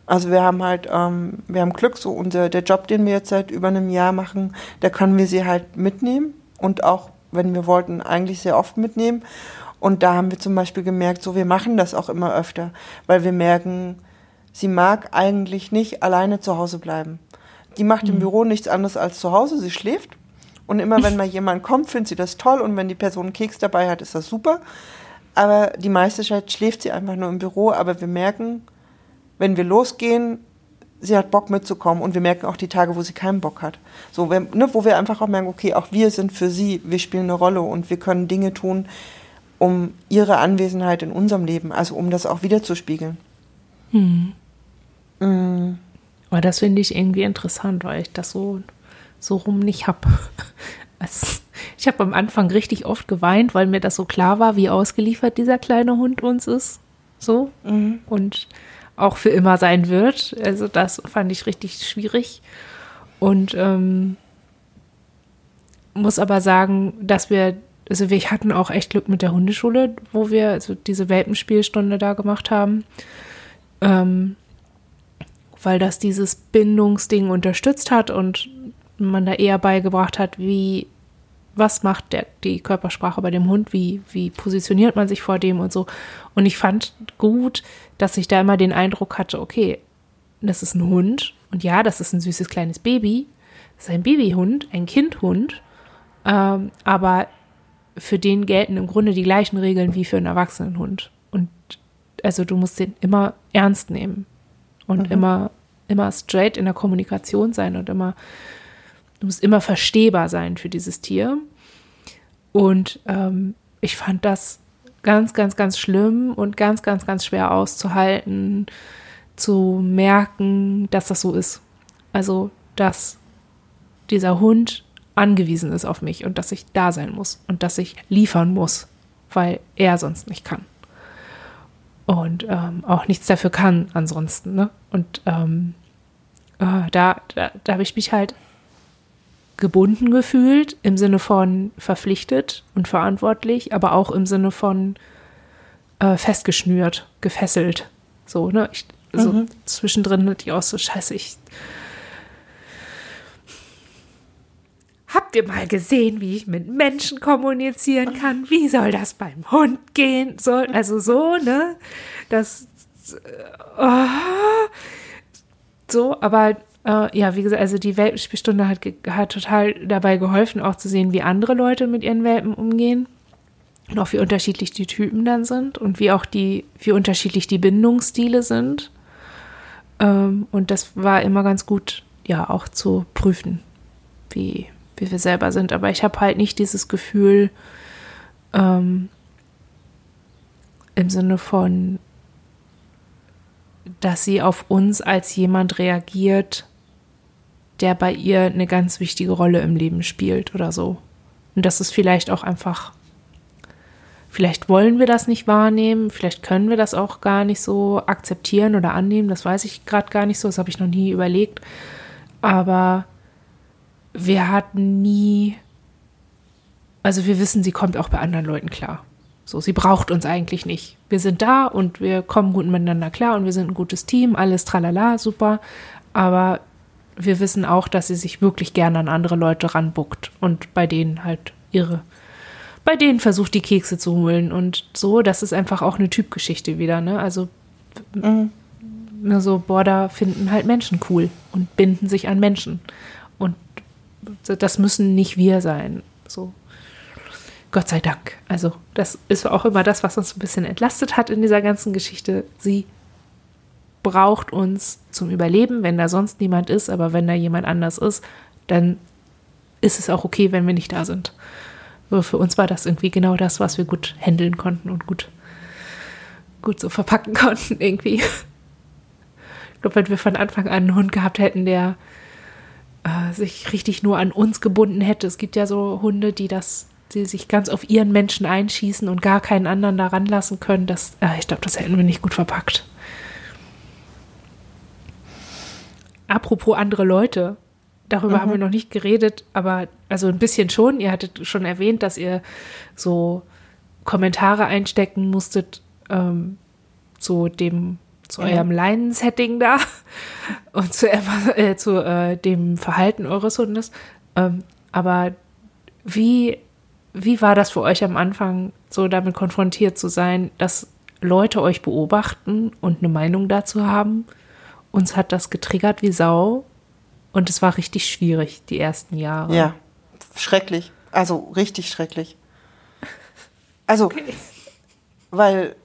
Also wir haben halt, ähm, wir haben Glück, so unser, der Job, den wir jetzt seit über einem Jahr machen, da können wir sie halt mitnehmen und auch, wenn wir wollten, eigentlich sehr oft mitnehmen. Und da haben wir zum Beispiel gemerkt, so wir machen das auch immer öfter, weil wir merken, sie mag eigentlich nicht alleine zu Hause bleiben. Die macht im mhm. Büro nichts anderes als zu Hause, sie schläft. Und immer wenn mal jemand kommt, findet sie das toll. Und wenn die Person einen Keks dabei hat, ist das super. Aber die meiste Zeit schläft sie einfach nur im Büro. Aber wir merken, wenn wir losgehen, sie hat Bock mitzukommen. Und wir merken auch die Tage, wo sie keinen Bock hat. So, wir, ne, wo wir einfach auch merken, okay, auch wir sind für sie, wir spielen eine Rolle und wir können Dinge tun, um ihre Anwesenheit in unserem Leben, also um das auch wiederzuspiegeln. Mhm. Mhm. Aber das finde ich irgendwie interessant, weil ich das so, so rum nicht habe. Ich habe am Anfang richtig oft geweint, weil mir das so klar war, wie ausgeliefert dieser kleine Hund uns ist. So. Mhm. Und auch für immer sein wird. Also das fand ich richtig schwierig. Und ähm, muss aber sagen, dass wir also wir hatten auch echt Glück mit der Hundeschule, wo wir also diese Welpenspielstunde da gemacht haben. Ähm, weil das dieses Bindungsding unterstützt hat und man da eher beigebracht hat, wie, was macht der, die Körpersprache bei dem Hund, wie, wie positioniert man sich vor dem und so. Und ich fand gut, dass ich da immer den Eindruck hatte, okay, das ist ein Hund und ja, das ist ein süßes kleines Baby, das ist ein Babyhund, ein Kindhund, ähm, aber für den gelten im Grunde die gleichen Regeln wie für einen erwachsenen Hund. Und also du musst den immer ernst nehmen und mhm. immer, immer straight in der Kommunikation sein und immer, du musst immer verstehbar sein für dieses Tier. Und ähm, ich fand das ganz, ganz, ganz schlimm und ganz, ganz, ganz schwer auszuhalten, zu merken, dass das so ist. Also, dass dieser Hund angewiesen ist auf mich und dass ich da sein muss und dass ich liefern muss, weil er sonst nicht kann. Und ähm, auch nichts dafür kann ansonsten. Ne? Und ähm, äh, da, da, da habe ich mich halt gebunden gefühlt, im Sinne von verpflichtet und verantwortlich, aber auch im Sinne von äh, festgeschnürt, gefesselt. So, ne? Ich, so mhm. zwischendrin hatte ich auch so, scheiße, ich Habt ihr mal gesehen, wie ich mit Menschen kommunizieren kann? Wie soll das beim Hund gehen? So, also so, ne? Das. Oh, so, aber äh, ja, wie gesagt, also die Welpenspielstunde hat, hat total dabei geholfen, auch zu sehen, wie andere Leute mit ihren Welpen umgehen. Und auch wie unterschiedlich die Typen dann sind und wie auch die, wie unterschiedlich die Bindungsstile sind. Ähm, und das war immer ganz gut, ja, auch zu prüfen, wie, wie wir selber sind. Aber ich habe halt nicht dieses Gefühl ähm, im Sinne von, dass sie auf uns als jemand reagiert, der bei ihr eine ganz wichtige Rolle im Leben spielt oder so. Und das ist vielleicht auch einfach, vielleicht wollen wir das nicht wahrnehmen, vielleicht können wir das auch gar nicht so akzeptieren oder annehmen, das weiß ich gerade gar nicht so, das habe ich noch nie überlegt. Aber wir hatten nie, also wir wissen, sie kommt auch bei anderen Leuten klar. So, sie braucht uns eigentlich nicht. Wir sind da und wir kommen gut miteinander klar und wir sind ein gutes Team, alles tralala, super. Aber wir wissen auch, dass sie sich wirklich gerne an andere Leute ranbuckt und bei denen halt ihre, bei denen versucht, die Kekse zu holen und so. Das ist einfach auch eine Typgeschichte wieder, ne? Also, mhm. so, da finden halt Menschen cool und binden sich an Menschen. Und das müssen nicht wir sein. So. Gott sei Dank. Also, das ist auch immer das, was uns ein bisschen entlastet hat in dieser ganzen Geschichte. Sie braucht uns zum Überleben, wenn da sonst niemand ist, aber wenn da jemand anders ist, dann ist es auch okay, wenn wir nicht da sind. Für uns war das irgendwie genau das, was wir gut handeln konnten und gut, gut so verpacken konnten irgendwie. Ich glaube, wenn wir von Anfang an einen Hund gehabt hätten, der äh, sich richtig nur an uns gebunden hätte. Es gibt ja so Hunde, die das, die sich ganz auf ihren Menschen einschießen und gar keinen anderen da ranlassen können. Das, äh, ich glaube, das hätten wir nicht gut verpackt. Apropos andere Leute, darüber mhm. haben wir noch nicht geredet, aber also ein bisschen schon. Ihr hattet schon erwähnt, dass ihr so Kommentare einstecken musstet ähm, zu dem zu eurem Leinen-Setting da und zu, äh, zu äh, dem Verhalten eures Hundes. Ähm, aber wie, wie war das für euch am Anfang, so damit konfrontiert zu sein, dass Leute euch beobachten und eine Meinung dazu haben? Uns hat das getriggert wie Sau und es war richtig schwierig, die ersten Jahre. Ja, schrecklich. Also richtig schrecklich. Also, okay. weil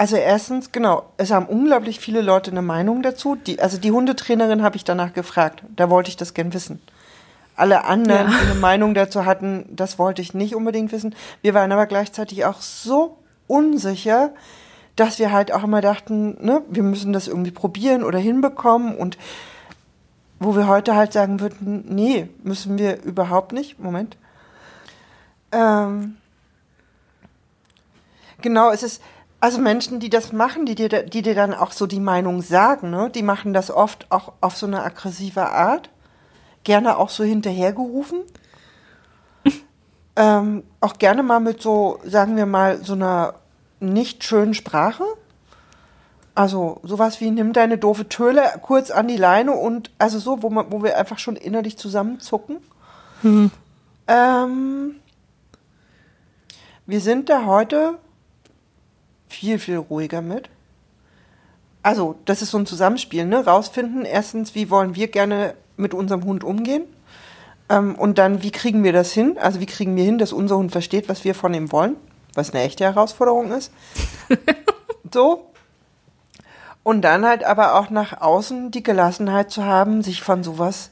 also erstens, genau, es haben unglaublich viele Leute eine Meinung dazu. Die, also die Hundetrainerin habe ich danach gefragt. Da wollte ich das gern wissen. Alle anderen, ja. die eine Meinung dazu hatten, das wollte ich nicht unbedingt wissen. Wir waren aber gleichzeitig auch so unsicher, dass wir halt auch immer dachten, ne, wir müssen das irgendwie probieren oder hinbekommen und wo wir heute halt sagen würden, nee, müssen wir überhaupt nicht. Moment. Ähm, genau, es ist, also Menschen, die das machen, die dir, die dir dann auch so die Meinung sagen, ne, die machen das oft auch auf so eine aggressive Art. Gerne auch so hinterhergerufen. Ähm, auch gerne mal mit so, sagen wir mal, so einer nicht schönen Sprache. Also sowas wie nimm deine doofe Töle kurz an die Leine und also so, wo man, wo wir einfach schon innerlich zusammenzucken. Hm. Ähm, wir sind da heute viel, viel ruhiger mit. Also, das ist so ein Zusammenspiel, ne? Rausfinden, erstens, wie wollen wir gerne mit unserem Hund umgehen? Ähm, und dann, wie kriegen wir das hin? Also, wie kriegen wir hin, dass unser Hund versteht, was wir von ihm wollen? Was eine echte Herausforderung ist. so. Und dann halt aber auch nach außen die Gelassenheit zu haben, sich von sowas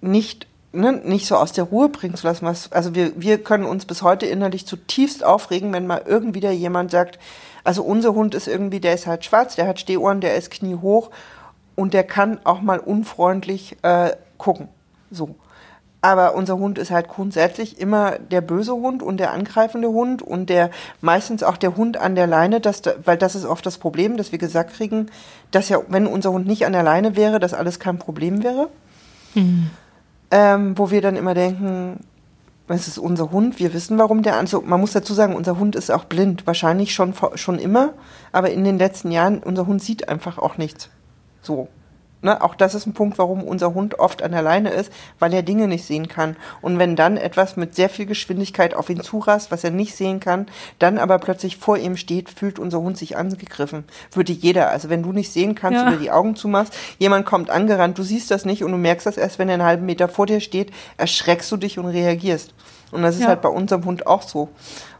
nicht, ne, nicht so aus der Ruhe bringen zu lassen. Was, also wir, wir können uns bis heute innerlich zutiefst aufregen, wenn mal irgendwie da jemand sagt, also unser Hund ist irgendwie, der ist halt schwarz, der hat Stehohren, der ist kniehoch und der kann auch mal unfreundlich äh, gucken. So. Aber unser Hund ist halt grundsätzlich immer der böse Hund und der angreifende Hund und der meistens auch der Hund an der Leine, dass, weil das ist oft das Problem, dass wir gesagt kriegen, dass ja, wenn unser Hund nicht an der Leine wäre, dass alles kein Problem wäre. Mhm. Ähm, wo wir dann immer denken, es ist unser Hund, wir wissen, warum der also man muss dazu sagen, unser Hund ist auch blind, wahrscheinlich schon schon immer, aber in den letzten Jahren unser Hund sieht einfach auch nichts. So. Ne, auch das ist ein Punkt, warum unser Hund oft an der Leine ist, weil er Dinge nicht sehen kann. Und wenn dann etwas mit sehr viel Geschwindigkeit auf ihn zurast, was er nicht sehen kann, dann aber plötzlich vor ihm steht, fühlt unser Hund sich angegriffen. Würde jeder. Also wenn du nicht sehen kannst ja. oder die Augen zumachst, jemand kommt angerannt, du siehst das nicht und du merkst das erst, wenn er einen halben Meter vor dir steht, erschreckst du dich und reagierst. Und das ist ja. halt bei unserem Hund auch so.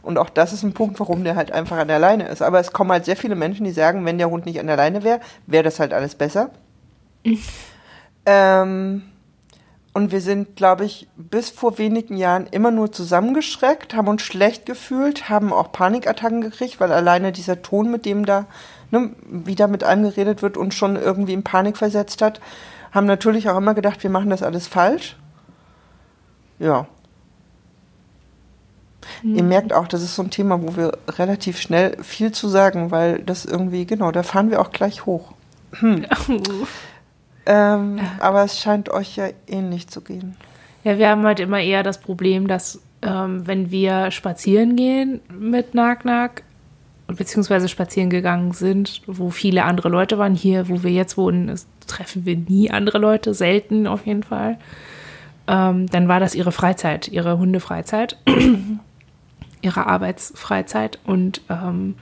Und auch das ist ein Punkt, warum der halt einfach an der Leine ist. Aber es kommen halt sehr viele Menschen, die sagen, wenn der Hund nicht an der Leine wäre, wäre das halt alles besser. Ähm, und wir sind, glaube ich, bis vor wenigen Jahren immer nur zusammengeschreckt, haben uns schlecht gefühlt, haben auch Panikattacken gekriegt, weil alleine dieser Ton, mit dem da ne, wieder mit einem geredet wird, uns schon irgendwie in Panik versetzt hat. Haben natürlich auch immer gedacht, wir machen das alles falsch. Ja. Mhm. Ihr merkt auch, das ist so ein Thema, wo wir relativ schnell viel zu sagen, weil das irgendwie, genau, da fahren wir auch gleich hoch. Hm. Ähm, ja. Aber es scheint euch ja ähnlich zu gehen. Ja, wir haben halt immer eher das Problem, dass ähm, wenn wir spazieren gehen mit Nack-Nack, beziehungsweise spazieren gegangen sind, wo viele andere Leute waren, hier, wo wir jetzt wohnen, treffen wir nie andere Leute, selten auf jeden Fall. Ähm, dann war das ihre Freizeit, ihre Hundefreizeit, ihre Arbeitsfreizeit und ähm,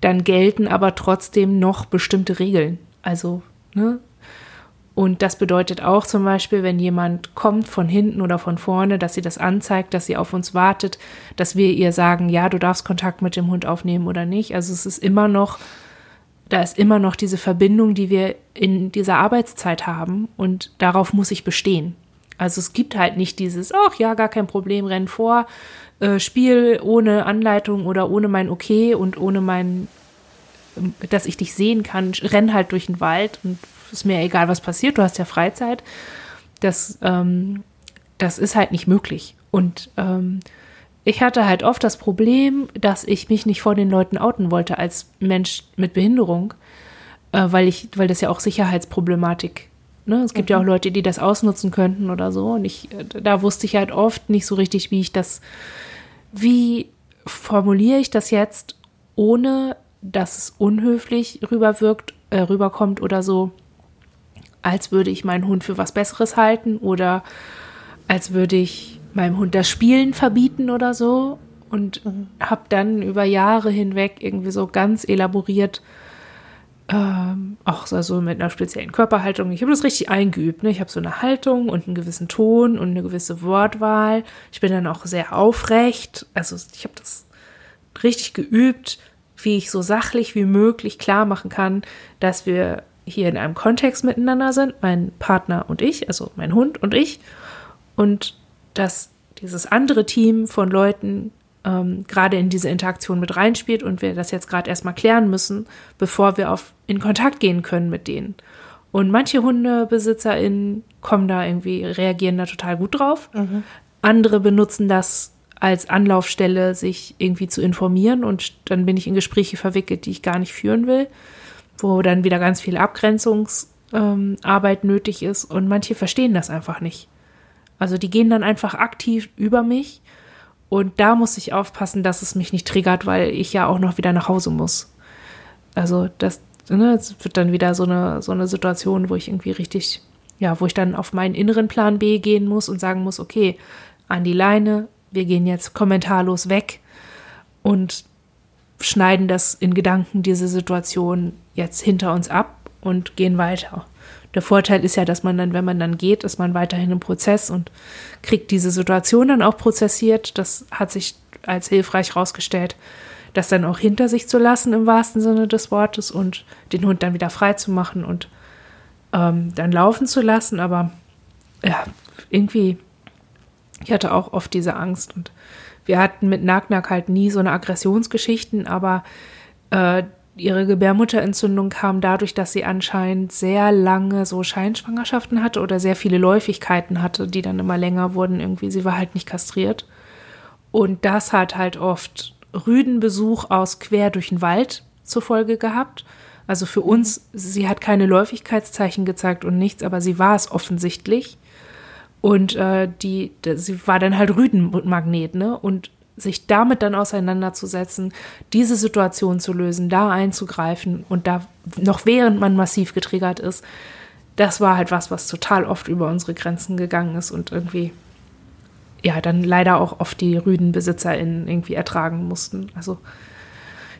dann gelten aber trotzdem noch bestimmte Regeln. Also, ne, und das bedeutet auch zum Beispiel, wenn jemand kommt von hinten oder von vorne, dass sie das anzeigt, dass sie auf uns wartet, dass wir ihr sagen, ja, du darfst Kontakt mit dem Hund aufnehmen oder nicht. Also es ist immer noch, da ist immer noch diese Verbindung, die wir in dieser Arbeitszeit haben und darauf muss ich bestehen. Also es gibt halt nicht dieses, ach ja, gar kein Problem, renn vor, äh, Spiel ohne Anleitung oder ohne mein Okay und ohne mein, dass ich dich sehen kann, renn halt durch den Wald und ist mir egal, was passiert, du hast ja Freizeit. Das, ähm, das ist halt nicht möglich. Und ähm, ich hatte halt oft das Problem, dass ich mich nicht vor den Leuten outen wollte als Mensch mit Behinderung, äh, weil ich, weil das ja auch Sicherheitsproblematik. Ne? Es gibt mhm. ja auch mhm. Leute, die das ausnutzen könnten oder so. Und ich, äh, da wusste ich halt oft nicht so richtig, wie ich das, wie formuliere ich das jetzt, ohne dass es unhöflich rüberwirkt, äh, rüberkommt oder so als würde ich meinen Hund für was Besseres halten oder als würde ich meinem Hund das Spielen verbieten oder so. Und mhm. habe dann über Jahre hinweg irgendwie so ganz elaboriert, ähm, auch so mit einer speziellen Körperhaltung. Ich habe das richtig eingeübt. Ne? Ich habe so eine Haltung und einen gewissen Ton und eine gewisse Wortwahl. Ich bin dann auch sehr aufrecht. Also ich habe das richtig geübt, wie ich so sachlich wie möglich klar machen kann, dass wir hier in einem Kontext miteinander sind, mein Partner und ich, also mein Hund und ich, und dass dieses andere Team von Leuten ähm, gerade in diese Interaktion mit reinspielt und wir das jetzt gerade erstmal klären müssen, bevor wir auf, in Kontakt gehen können mit denen. Und manche HundebesitzerInnen kommen da irgendwie, reagieren da total gut drauf. Mhm. Andere benutzen das als Anlaufstelle, sich irgendwie zu informieren und dann bin ich in Gespräche verwickelt, die ich gar nicht führen will wo dann wieder ganz viel Abgrenzungsarbeit ähm, nötig ist und manche verstehen das einfach nicht. Also die gehen dann einfach aktiv über mich Und da muss ich aufpassen, dass es mich nicht triggert, weil ich ja auch noch wieder nach Hause muss. Also das, ne, das wird dann wieder so eine, so eine Situation, wo ich irgendwie richtig, ja, wo ich dann auf meinen inneren Plan B gehen muss und sagen muss, okay, an die Leine, wir gehen jetzt kommentarlos weg und schneiden das in Gedanken, diese Situation jetzt hinter uns ab und gehen weiter. Der Vorteil ist ja, dass man dann, wenn man dann geht, ist man weiterhin im Prozess und kriegt diese Situation dann auch prozessiert. Das hat sich als hilfreich herausgestellt, das dann auch hinter sich zu lassen im wahrsten Sinne des Wortes und den Hund dann wieder frei zu machen und ähm, dann laufen zu lassen. Aber ja, irgendwie, ich hatte auch oft diese Angst und wir hatten mit Nagnack halt nie so eine Aggressionsgeschichten, aber äh, ihre Gebärmutterentzündung kam dadurch, dass sie anscheinend sehr lange so Scheinschwangerschaften hatte oder sehr viele Läufigkeiten hatte, die dann immer länger wurden. Irgendwie, sie war halt nicht kastriert. Und das hat halt oft Rüdenbesuch aus quer durch den Wald zur Folge gehabt. Also für uns, sie hat keine Läufigkeitszeichen gezeigt und nichts, aber sie war es offensichtlich. Und äh, die, sie war dann halt Rüdenmagnet, ne? Und sich damit dann auseinanderzusetzen, diese Situation zu lösen, da einzugreifen und da noch während man massiv getriggert ist, das war halt was, was total oft über unsere Grenzen gegangen ist und irgendwie ja dann leider auch oft die RüdenbesitzerInnen irgendwie ertragen mussten. Also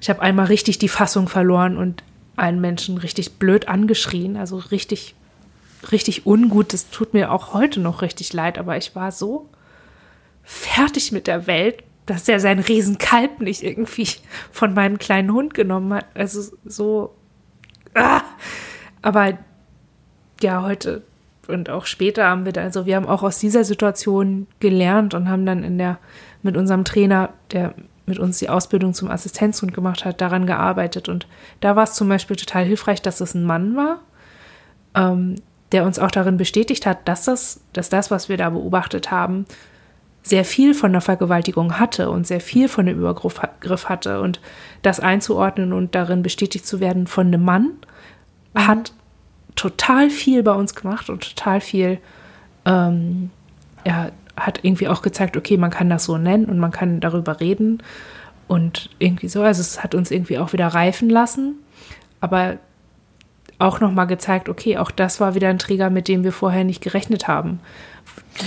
ich habe einmal richtig die Fassung verloren und einen Menschen richtig blöd angeschrien, also richtig, richtig ungut. Das tut mir auch heute noch richtig leid, aber ich war so fertig mit der Welt, dass er sein Riesenkalb nicht irgendwie von meinem kleinen Hund genommen hat. Also so. Ah. Aber ja, heute und auch später haben wir da, also wir haben auch aus dieser Situation gelernt und haben dann in der, mit unserem Trainer, der mit uns die Ausbildung zum Assistenzhund gemacht hat, daran gearbeitet. Und da war es zum Beispiel total hilfreich, dass es ein Mann war, ähm, der uns auch darin bestätigt hat, dass das, dass das, was wir da beobachtet haben, sehr viel von der Vergewaltigung hatte und sehr viel von dem Übergriff hatte. Und das einzuordnen und darin bestätigt zu werden von einem Mann, mhm. hat total viel bei uns gemacht und total viel, ähm, ja, hat irgendwie auch gezeigt, okay, man kann das so nennen und man kann darüber reden und irgendwie so. Also es hat uns irgendwie auch wieder reifen lassen, aber auch nochmal gezeigt, okay, auch das war wieder ein Träger, mit dem wir vorher nicht gerechnet haben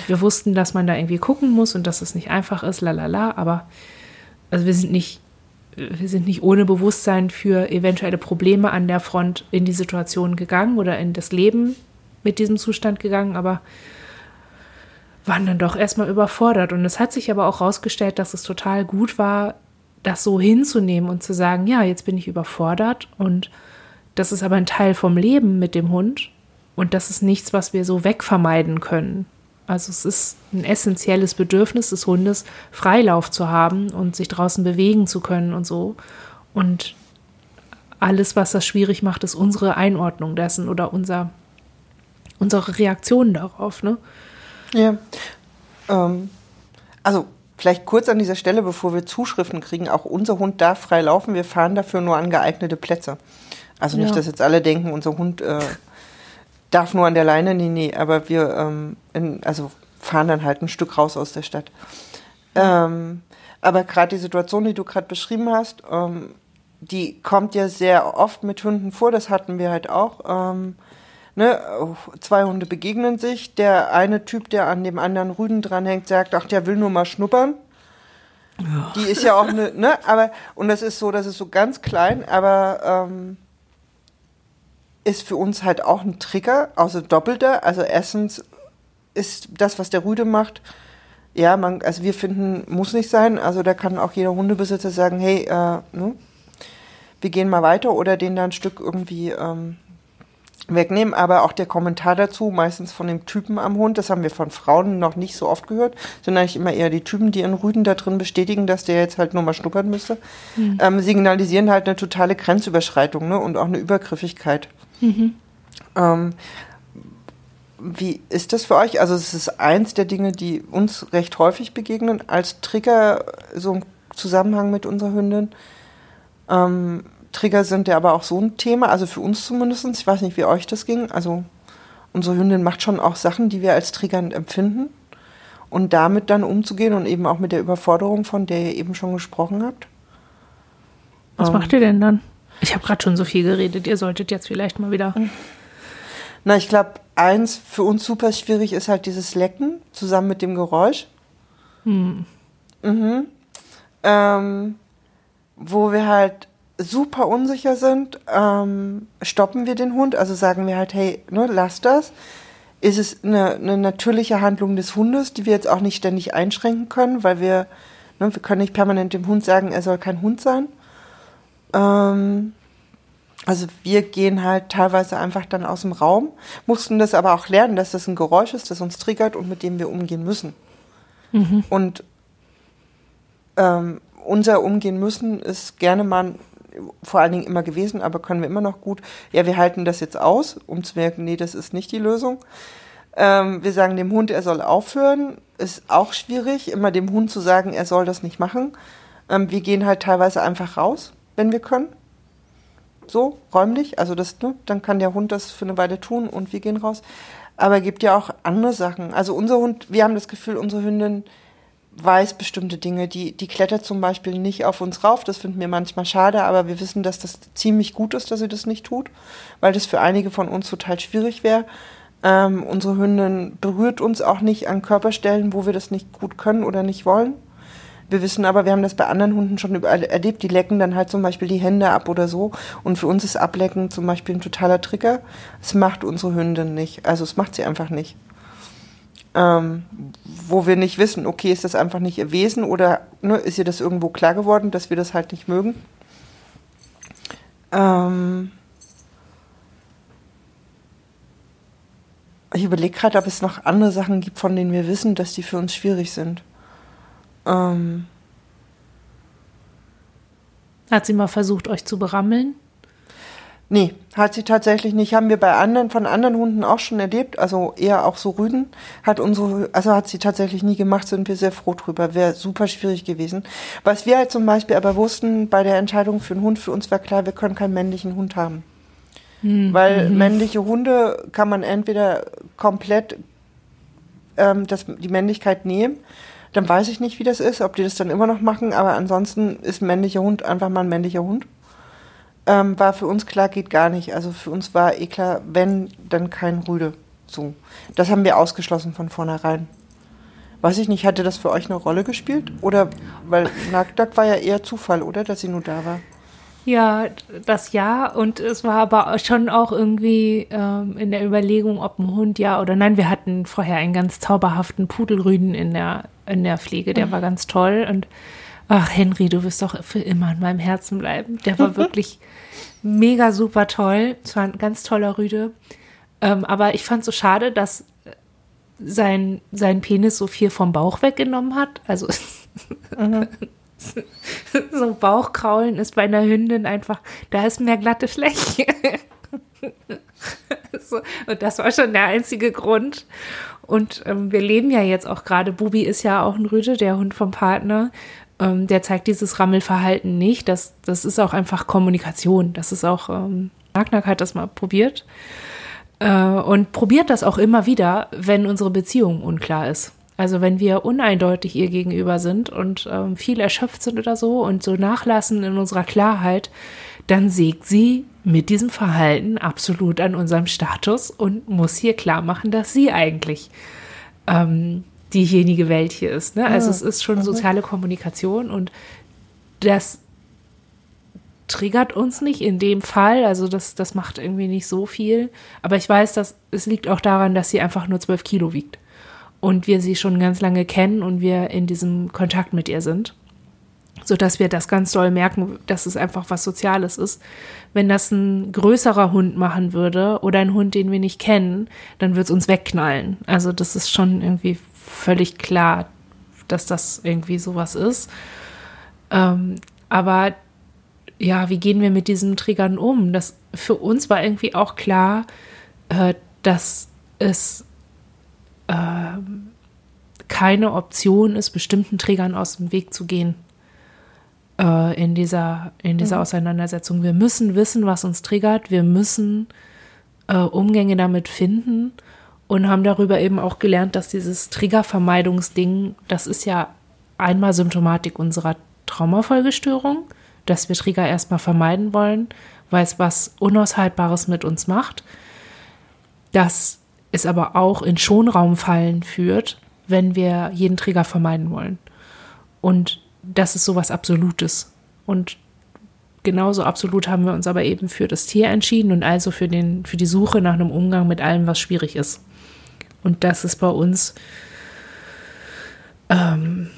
wir wussten, dass man da irgendwie gucken muss und dass es nicht einfach ist, lalala, aber also wir sind nicht, wir sind nicht ohne Bewusstsein für eventuelle Probleme an der Front in die Situation gegangen oder in das Leben mit diesem Zustand gegangen, aber waren dann doch erstmal überfordert. Und es hat sich aber auch herausgestellt, dass es total gut war, das so hinzunehmen und zu sagen, ja, jetzt bin ich überfordert und das ist aber ein Teil vom Leben mit dem Hund und das ist nichts, was wir so wegvermeiden können. Also es ist ein essentielles Bedürfnis des Hundes, Freilauf zu haben und sich draußen bewegen zu können und so. Und alles, was das schwierig macht, ist unsere Einordnung dessen oder unser, unsere Reaktion darauf. Ne? Ja. Ähm, also vielleicht kurz an dieser Stelle, bevor wir Zuschriften kriegen, auch unser Hund darf frei laufen. Wir fahren dafür nur an geeignete Plätze. Also nicht, ja. dass jetzt alle denken, unser Hund äh, darf nur an der Leine, nee, nee, aber wir ähm, in, also fahren dann halt ein Stück raus aus der Stadt. Ähm, aber gerade die Situation, die du gerade beschrieben hast, ähm, die kommt ja sehr oft mit Hunden vor, das hatten wir halt auch. Ähm, ne, zwei Hunde begegnen sich, der eine Typ, der an dem anderen Rüden dranhängt, sagt, ach, der will nur mal schnuppern. Ja. Die ist ja auch eine, ne, aber, und das ist so, das ist so ganz klein, aber ähm, ist für uns halt auch ein Trigger, also doppelter. Also erstens ist das, was der Rüde macht, ja, man, also wir finden, muss nicht sein. Also da kann auch jeder Hundebesitzer sagen, hey, äh, ne, wir gehen mal weiter oder den da ein Stück irgendwie ähm, wegnehmen. Aber auch der Kommentar dazu, meistens von dem Typen am Hund, das haben wir von Frauen noch nicht so oft gehört, sind eigentlich immer eher die Typen, die ihren Rüden da drin bestätigen, dass der jetzt halt nur mal schnuppern müsste, mhm. ähm, signalisieren halt eine totale Grenzüberschreitung ne, und auch eine Übergriffigkeit. Mhm. Ähm, wie ist das für euch? Also es ist eins der Dinge, die uns recht häufig begegnen als Trigger, so im Zusammenhang mit unserer Hündin. Ähm, Trigger sind ja aber auch so ein Thema, also für uns zumindest. Ich weiß nicht, wie euch das ging. Also unsere Hündin macht schon auch Sachen, die wir als triggernd empfinden. und damit dann umzugehen und eben auch mit der Überforderung, von der ihr eben schon gesprochen habt. Was ähm, macht ihr denn dann? Ich habe gerade schon so viel geredet, ihr solltet jetzt vielleicht mal wieder. Na, ich glaube, eins für uns super schwierig ist halt dieses Lecken zusammen mit dem Geräusch. Hm. Mhm. Ähm, wo wir halt super unsicher sind, ähm, stoppen wir den Hund, also sagen wir halt, hey, ne, lass das. Ist es eine, eine natürliche Handlung des Hundes, die wir jetzt auch nicht ständig einschränken können, weil wir, ne, wir können nicht permanent dem Hund sagen, er soll kein Hund sein. Ähm, also wir gehen halt teilweise einfach dann aus dem Raum, mussten das aber auch lernen, dass das ein Geräusch ist, das uns triggert und mit dem wir umgehen müssen. Mhm. Und ähm, unser Umgehen müssen ist gerne mal vor allen Dingen immer gewesen, aber können wir immer noch gut. Ja, wir halten das jetzt aus, um zu merken, nee, das ist nicht die Lösung. Ähm, wir sagen dem Hund, er soll aufhören. Ist auch schwierig, immer dem Hund zu sagen, er soll das nicht machen. Ähm, wir gehen halt teilweise einfach raus, wenn wir können. So, räumlich. Also das, ne, dann kann der Hund das für eine Weile tun und wir gehen raus. Aber es gibt ja auch andere Sachen. Also unser Hund, wir haben das Gefühl, unsere Hündin weiß bestimmte Dinge. Die, die klettert zum Beispiel nicht auf uns rauf. Das finden wir manchmal schade, aber wir wissen, dass das ziemlich gut ist, dass sie das nicht tut, weil das für einige von uns total schwierig wäre. Ähm, unsere Hündin berührt uns auch nicht an Körperstellen, wo wir das nicht gut können oder nicht wollen. Wir wissen aber, wir haben das bei anderen Hunden schon erlebt, die lecken dann halt zum Beispiel die Hände ab oder so. Und für uns ist Ablecken zum Beispiel ein totaler Trigger. Das macht unsere Hündin nicht. Also es macht sie einfach nicht ähm, wo wir nicht wissen, okay, ist das einfach nicht ihr Wesen oder ne, ist ihr das irgendwo klar geworden, dass wir das halt nicht mögen. Ähm ich überlege gerade, ob es noch andere Sachen gibt, von denen wir wissen, dass die für uns schwierig sind. Ähm Hat sie mal versucht, euch zu berammeln? Nee, hat sie tatsächlich nicht. Haben wir bei anderen, von anderen Hunden auch schon erlebt, also eher auch so Rüden, hat unsere, also hat sie tatsächlich nie gemacht, sind wir sehr froh drüber. Wäre super schwierig gewesen. Was wir halt zum Beispiel aber wussten bei der Entscheidung für einen Hund, für uns war klar, wir können keinen männlichen Hund haben. Mhm. Weil männliche Hunde kann man entweder komplett ähm, das, die Männlichkeit nehmen, dann weiß ich nicht, wie das ist, ob die das dann immer noch machen, aber ansonsten ist ein männlicher Hund einfach mal ein männlicher Hund ähm, war für uns klar, geht gar nicht. Also für uns war eh klar, wenn, dann kein Rüde. So. Das haben wir ausgeschlossen von vornherein. Weiß ich nicht, hatte das für euch eine Rolle gespielt? Oder, weil Nagdak war ja eher Zufall, oder, dass sie nur da war? Ja, das ja. Und es war aber schon auch irgendwie ähm, in der Überlegung, ob ein Hund ja oder nein. Wir hatten vorher einen ganz zauberhaften Pudelrüden in der, in der Pflege, der mhm. war ganz toll. Und ach, Henry, du wirst doch für immer in meinem Herzen bleiben. Der war wirklich mega super toll. Es war ein ganz toller Rüde. Ähm, aber ich fand es so schade, dass sein, sein Penis so viel vom Bauch weggenommen hat. Also mhm. So Bauchkraulen ist bei einer Hündin einfach, da ist mehr glatte Fläche. so, und das war schon der einzige Grund. Und ähm, wir leben ja jetzt auch gerade, Bubi ist ja auch ein Rüde, der Hund vom Partner ähm, der zeigt dieses Rammelverhalten nicht. Das, das ist auch einfach Kommunikation. Das ist auch, ähm, hat das mal probiert. Äh, und probiert das auch immer wieder, wenn unsere Beziehung unklar ist. Also wenn wir uneindeutig ihr gegenüber sind und ähm, viel erschöpft sind oder so und so nachlassen in unserer Klarheit, dann sägt sie mit diesem Verhalten absolut an unserem Status und muss hier klar machen, dass sie eigentlich ähm, diejenige Welt hier ist. Ne? Also ja. es ist schon soziale Kommunikation und das triggert uns nicht in dem Fall. Also das, das macht irgendwie nicht so viel. Aber ich weiß, dass es liegt auch daran, dass sie einfach nur zwölf Kilo wiegt. Und wir sie schon ganz lange kennen und wir in diesem Kontakt mit ihr sind. Sodass wir das ganz doll merken, dass es einfach was Soziales ist. Wenn das ein größerer Hund machen würde oder ein Hund, den wir nicht kennen, dann wird es uns wegknallen. Also das ist schon irgendwie völlig klar, dass das irgendwie sowas ist. Ähm, aber ja, wie gehen wir mit diesen Triggern um? Das für uns war irgendwie auch klar, äh, dass es äh, keine Option ist, bestimmten Triggern aus dem Weg zu gehen äh, in dieser, in dieser mhm. Auseinandersetzung. Wir müssen wissen, was uns triggert. Wir müssen äh, Umgänge damit finden und haben darüber eben auch gelernt, dass dieses Triggervermeidungsding, das ist ja einmal Symptomatik unserer Traumafolgestörung, dass wir Trigger erstmal vermeiden wollen, weil es was Unaushaltbares mit uns macht. Dass es aber auch in Schonraumfallen führt, wenn wir jeden Trigger vermeiden wollen. Und das ist sowas Absolutes. Und genauso absolut haben wir uns aber eben für das Tier entschieden und also für, den, für die Suche nach einem Umgang mit allem, was schwierig ist. Und das ist bei uns, ähm,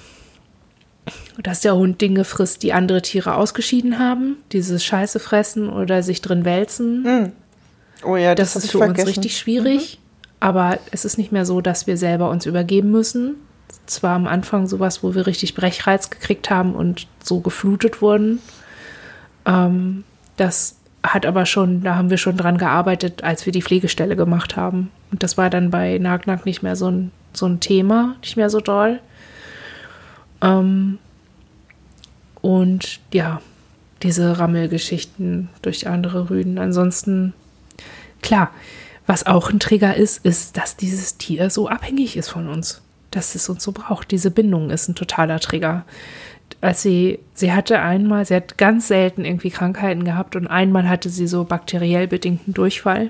dass der Hund Dinge frisst, die andere Tiere ausgeschieden haben, dieses Scheiße fressen oder sich drin wälzen. Hm. Oh ja, das, das ist für vergessen. uns richtig schwierig. Aber es ist nicht mehr so, dass wir selber uns übergeben müssen. Zwar am Anfang sowas, wo wir richtig Brechreiz gekriegt haben und so geflutet wurden. Ähm, das hat aber schon, da haben wir schon dran gearbeitet, als wir die Pflegestelle gemacht haben. Und das war dann bei Nag Nag nicht mehr so ein, so ein Thema, nicht mehr so doll. Ähm, und ja, diese Rammelgeschichten durch andere Rüden. Ansonsten, klar, was auch ein Trigger ist, ist, dass dieses Tier so abhängig ist von uns. Dass es uns so braucht. Diese Bindung ist ein totaler Trigger. Als sie, sie hatte einmal, sie hat ganz selten irgendwie Krankheiten gehabt und einmal hatte sie so bakteriell bedingten Durchfall,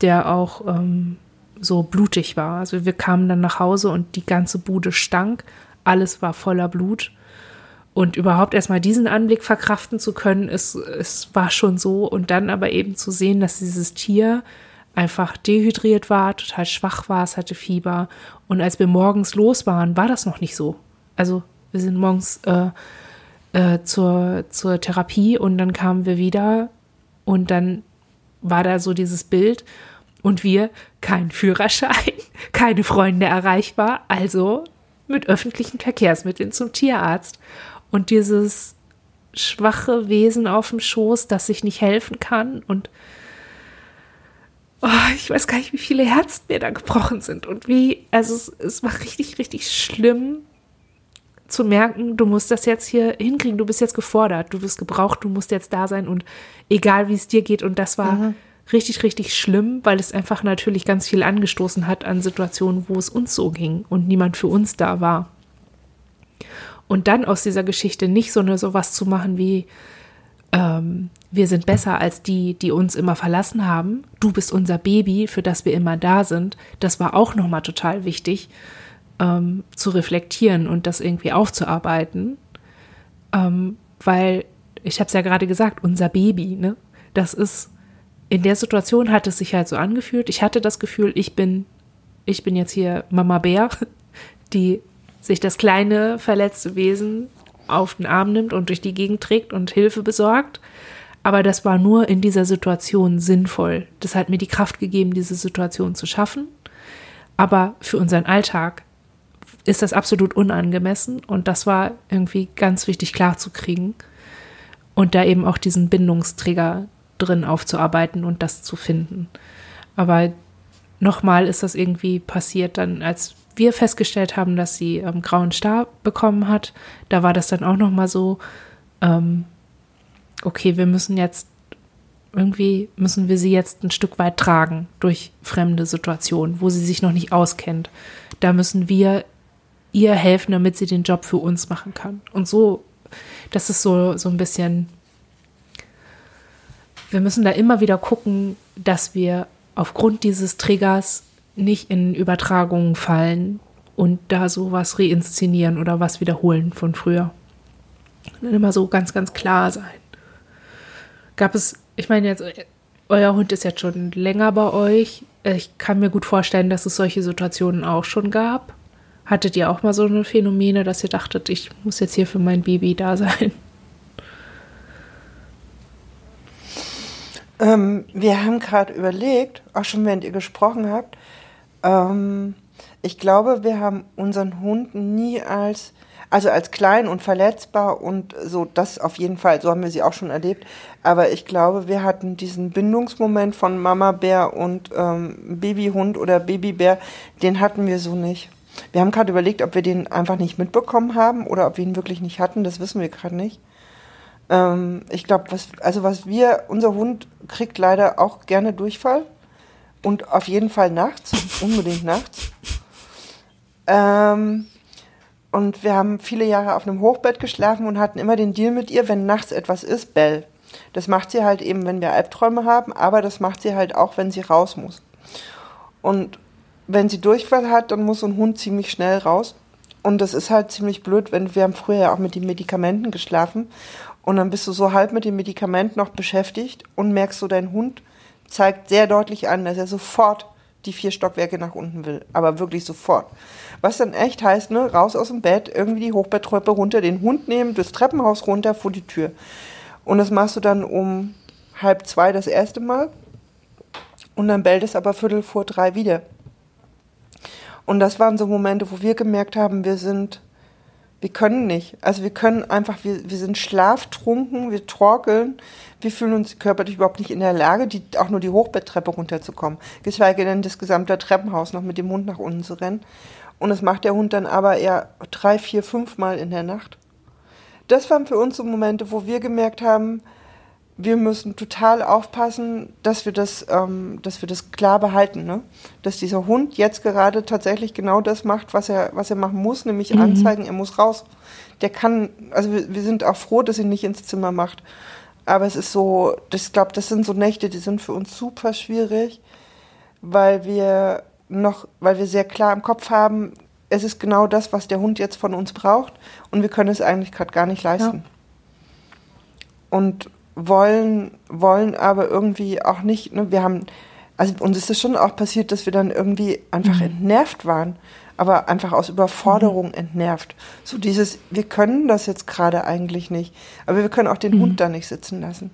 der auch ähm, so blutig war. Also wir kamen dann nach Hause und die ganze Bude stank, alles war voller Blut. Und überhaupt erstmal diesen Anblick verkraften zu können, es, es war schon so. Und dann aber eben zu sehen, dass dieses Tier einfach dehydriert war, total schwach war, es hatte Fieber. Und als wir morgens los waren, war das noch nicht so. Also wir sind morgens äh, äh, zur, zur Therapie und dann kamen wir wieder und dann war da so dieses Bild und wir kein Führerschein, keine Freunde erreichbar, also mit öffentlichen Verkehrsmitteln zum Tierarzt. Und dieses schwache Wesen auf dem Schoß, das sich nicht helfen kann und oh, ich weiß gar nicht, wie viele Herzen mir da gebrochen sind und wie, also es, es war richtig, richtig schlimm zu merken, du musst das jetzt hier hinkriegen, du bist jetzt gefordert, du wirst gebraucht, du musst jetzt da sein und egal wie es dir geht. Und das war mhm. richtig, richtig schlimm, weil es einfach natürlich ganz viel angestoßen hat an Situationen, wo es uns so ging und niemand für uns da war. Und dann aus dieser Geschichte nicht so eine sowas zu machen wie ähm, wir sind besser als die, die uns immer verlassen haben. Du bist unser Baby, für das wir immer da sind. Das war auch nochmal total wichtig ähm, zu reflektieren und das irgendwie aufzuarbeiten, ähm, weil ich habe es ja gerade gesagt, unser Baby, ne? Das ist in der Situation hat es sich halt so angefühlt. Ich hatte das Gefühl, ich bin, ich bin jetzt hier Mama Bär, die sich das kleine verletzte Wesen auf den Arm nimmt und durch die Gegend trägt und Hilfe besorgt. Aber das war nur in dieser Situation sinnvoll. Das hat mir die Kraft gegeben, diese Situation zu schaffen. Aber für unseren Alltag ist das absolut unangemessen und das war irgendwie ganz wichtig klarzukriegen und da eben auch diesen Bindungsträger drin aufzuarbeiten und das zu finden. Aber nochmal ist das irgendwie passiert dann, als wir festgestellt haben, dass sie ähm, grauen Star bekommen hat. Da war das dann auch nochmal so, ähm, okay, wir müssen jetzt irgendwie müssen wir sie jetzt ein Stück weit tragen durch fremde Situationen, wo sie sich noch nicht auskennt. Da müssen wir ihr helfen, damit sie den Job für uns machen kann. Und so, das ist so, so ein bisschen wir müssen da immer wieder gucken, dass wir aufgrund dieses Triggers nicht in Übertragungen fallen und da sowas reinszenieren oder was wiederholen von früher. Und immer so ganz, ganz klar sein. Gab es, ich meine jetzt, euer Hund ist jetzt schon länger bei euch. Ich kann mir gut vorstellen, dass es solche Situationen auch schon gab. Hattet ihr auch mal so eine Phänomene, dass ihr dachtet, ich muss jetzt hier für mein Baby da sein? Ähm, wir haben gerade überlegt, auch schon während ihr gesprochen habt, ähm, ich glaube, wir haben unseren Hund nie als, also als klein und verletzbar und so, das auf jeden Fall, so haben wir sie auch schon erlebt. Aber ich glaube, wir hatten diesen Bindungsmoment von Mama Bär und ähm, Babyhund oder Babybär, den hatten wir so nicht. Wir haben gerade überlegt, ob wir den einfach nicht mitbekommen haben oder ob wir ihn wirklich nicht hatten, das wissen wir gerade nicht. Ähm, ich glaube, was, also was wir, unser Hund kriegt leider auch gerne Durchfall. Und auf jeden Fall nachts, unbedingt nachts. Ähm, und wir haben viele Jahre auf einem Hochbett geschlafen und hatten immer den Deal mit ihr, wenn nachts etwas ist, Bell. Das macht sie halt eben, wenn wir Albträume haben, aber das macht sie halt auch, wenn sie raus muss. Und wenn sie Durchfall hat, dann muss so ein Hund ziemlich schnell raus. Und das ist halt ziemlich blöd, wenn wir haben früher ja auch mit den Medikamenten geschlafen und dann bist du so halb mit dem Medikament noch beschäftigt und merkst so, dein Hund zeigt sehr deutlich an, dass er sofort die vier Stockwerke nach unten will. Aber wirklich sofort. Was dann echt heißt, ne, raus aus dem Bett, irgendwie die Hochbetttreppe runter, den Hund nehmen, das Treppenhaus runter, vor die Tür. Und das machst du dann um halb zwei das erste Mal. Und dann bellt es aber viertel vor drei wieder. Und das waren so Momente, wo wir gemerkt haben, wir sind, wir können nicht. Also wir können einfach, wir, wir sind schlaftrunken, wir torkeln, wir fühlen uns körperlich überhaupt nicht in der Lage, die, auch nur die Hochbetttreppe runterzukommen. Geschweige denn das gesamte Treppenhaus noch mit dem Hund nach unten zu rennen. Und das macht der Hund dann aber eher drei, vier, fünf Mal in der Nacht. Das waren für uns so Momente, wo wir gemerkt haben, wir müssen total aufpassen, dass wir das, ähm, dass wir das klar behalten, ne? Dass dieser Hund jetzt gerade tatsächlich genau das macht, was er, was er machen muss, nämlich mhm. anzeigen, er muss raus. Der kann, also wir, wir sind auch froh, dass er nicht ins Zimmer macht. Aber es ist so, ich glaube, das sind so Nächte, die sind für uns super schwierig, weil wir noch, weil wir sehr klar im Kopf haben, es ist genau das, was der Hund jetzt von uns braucht und wir können es eigentlich gerade gar nicht leisten. Ja. Und wollen, wollen aber irgendwie auch nicht, ne, wir haben, also uns ist es schon auch passiert, dass wir dann irgendwie einfach mhm. entnervt waren, aber einfach aus Überforderung mhm. entnervt. So dieses, wir können das jetzt gerade eigentlich nicht, aber wir können auch den mhm. Hund da nicht sitzen lassen.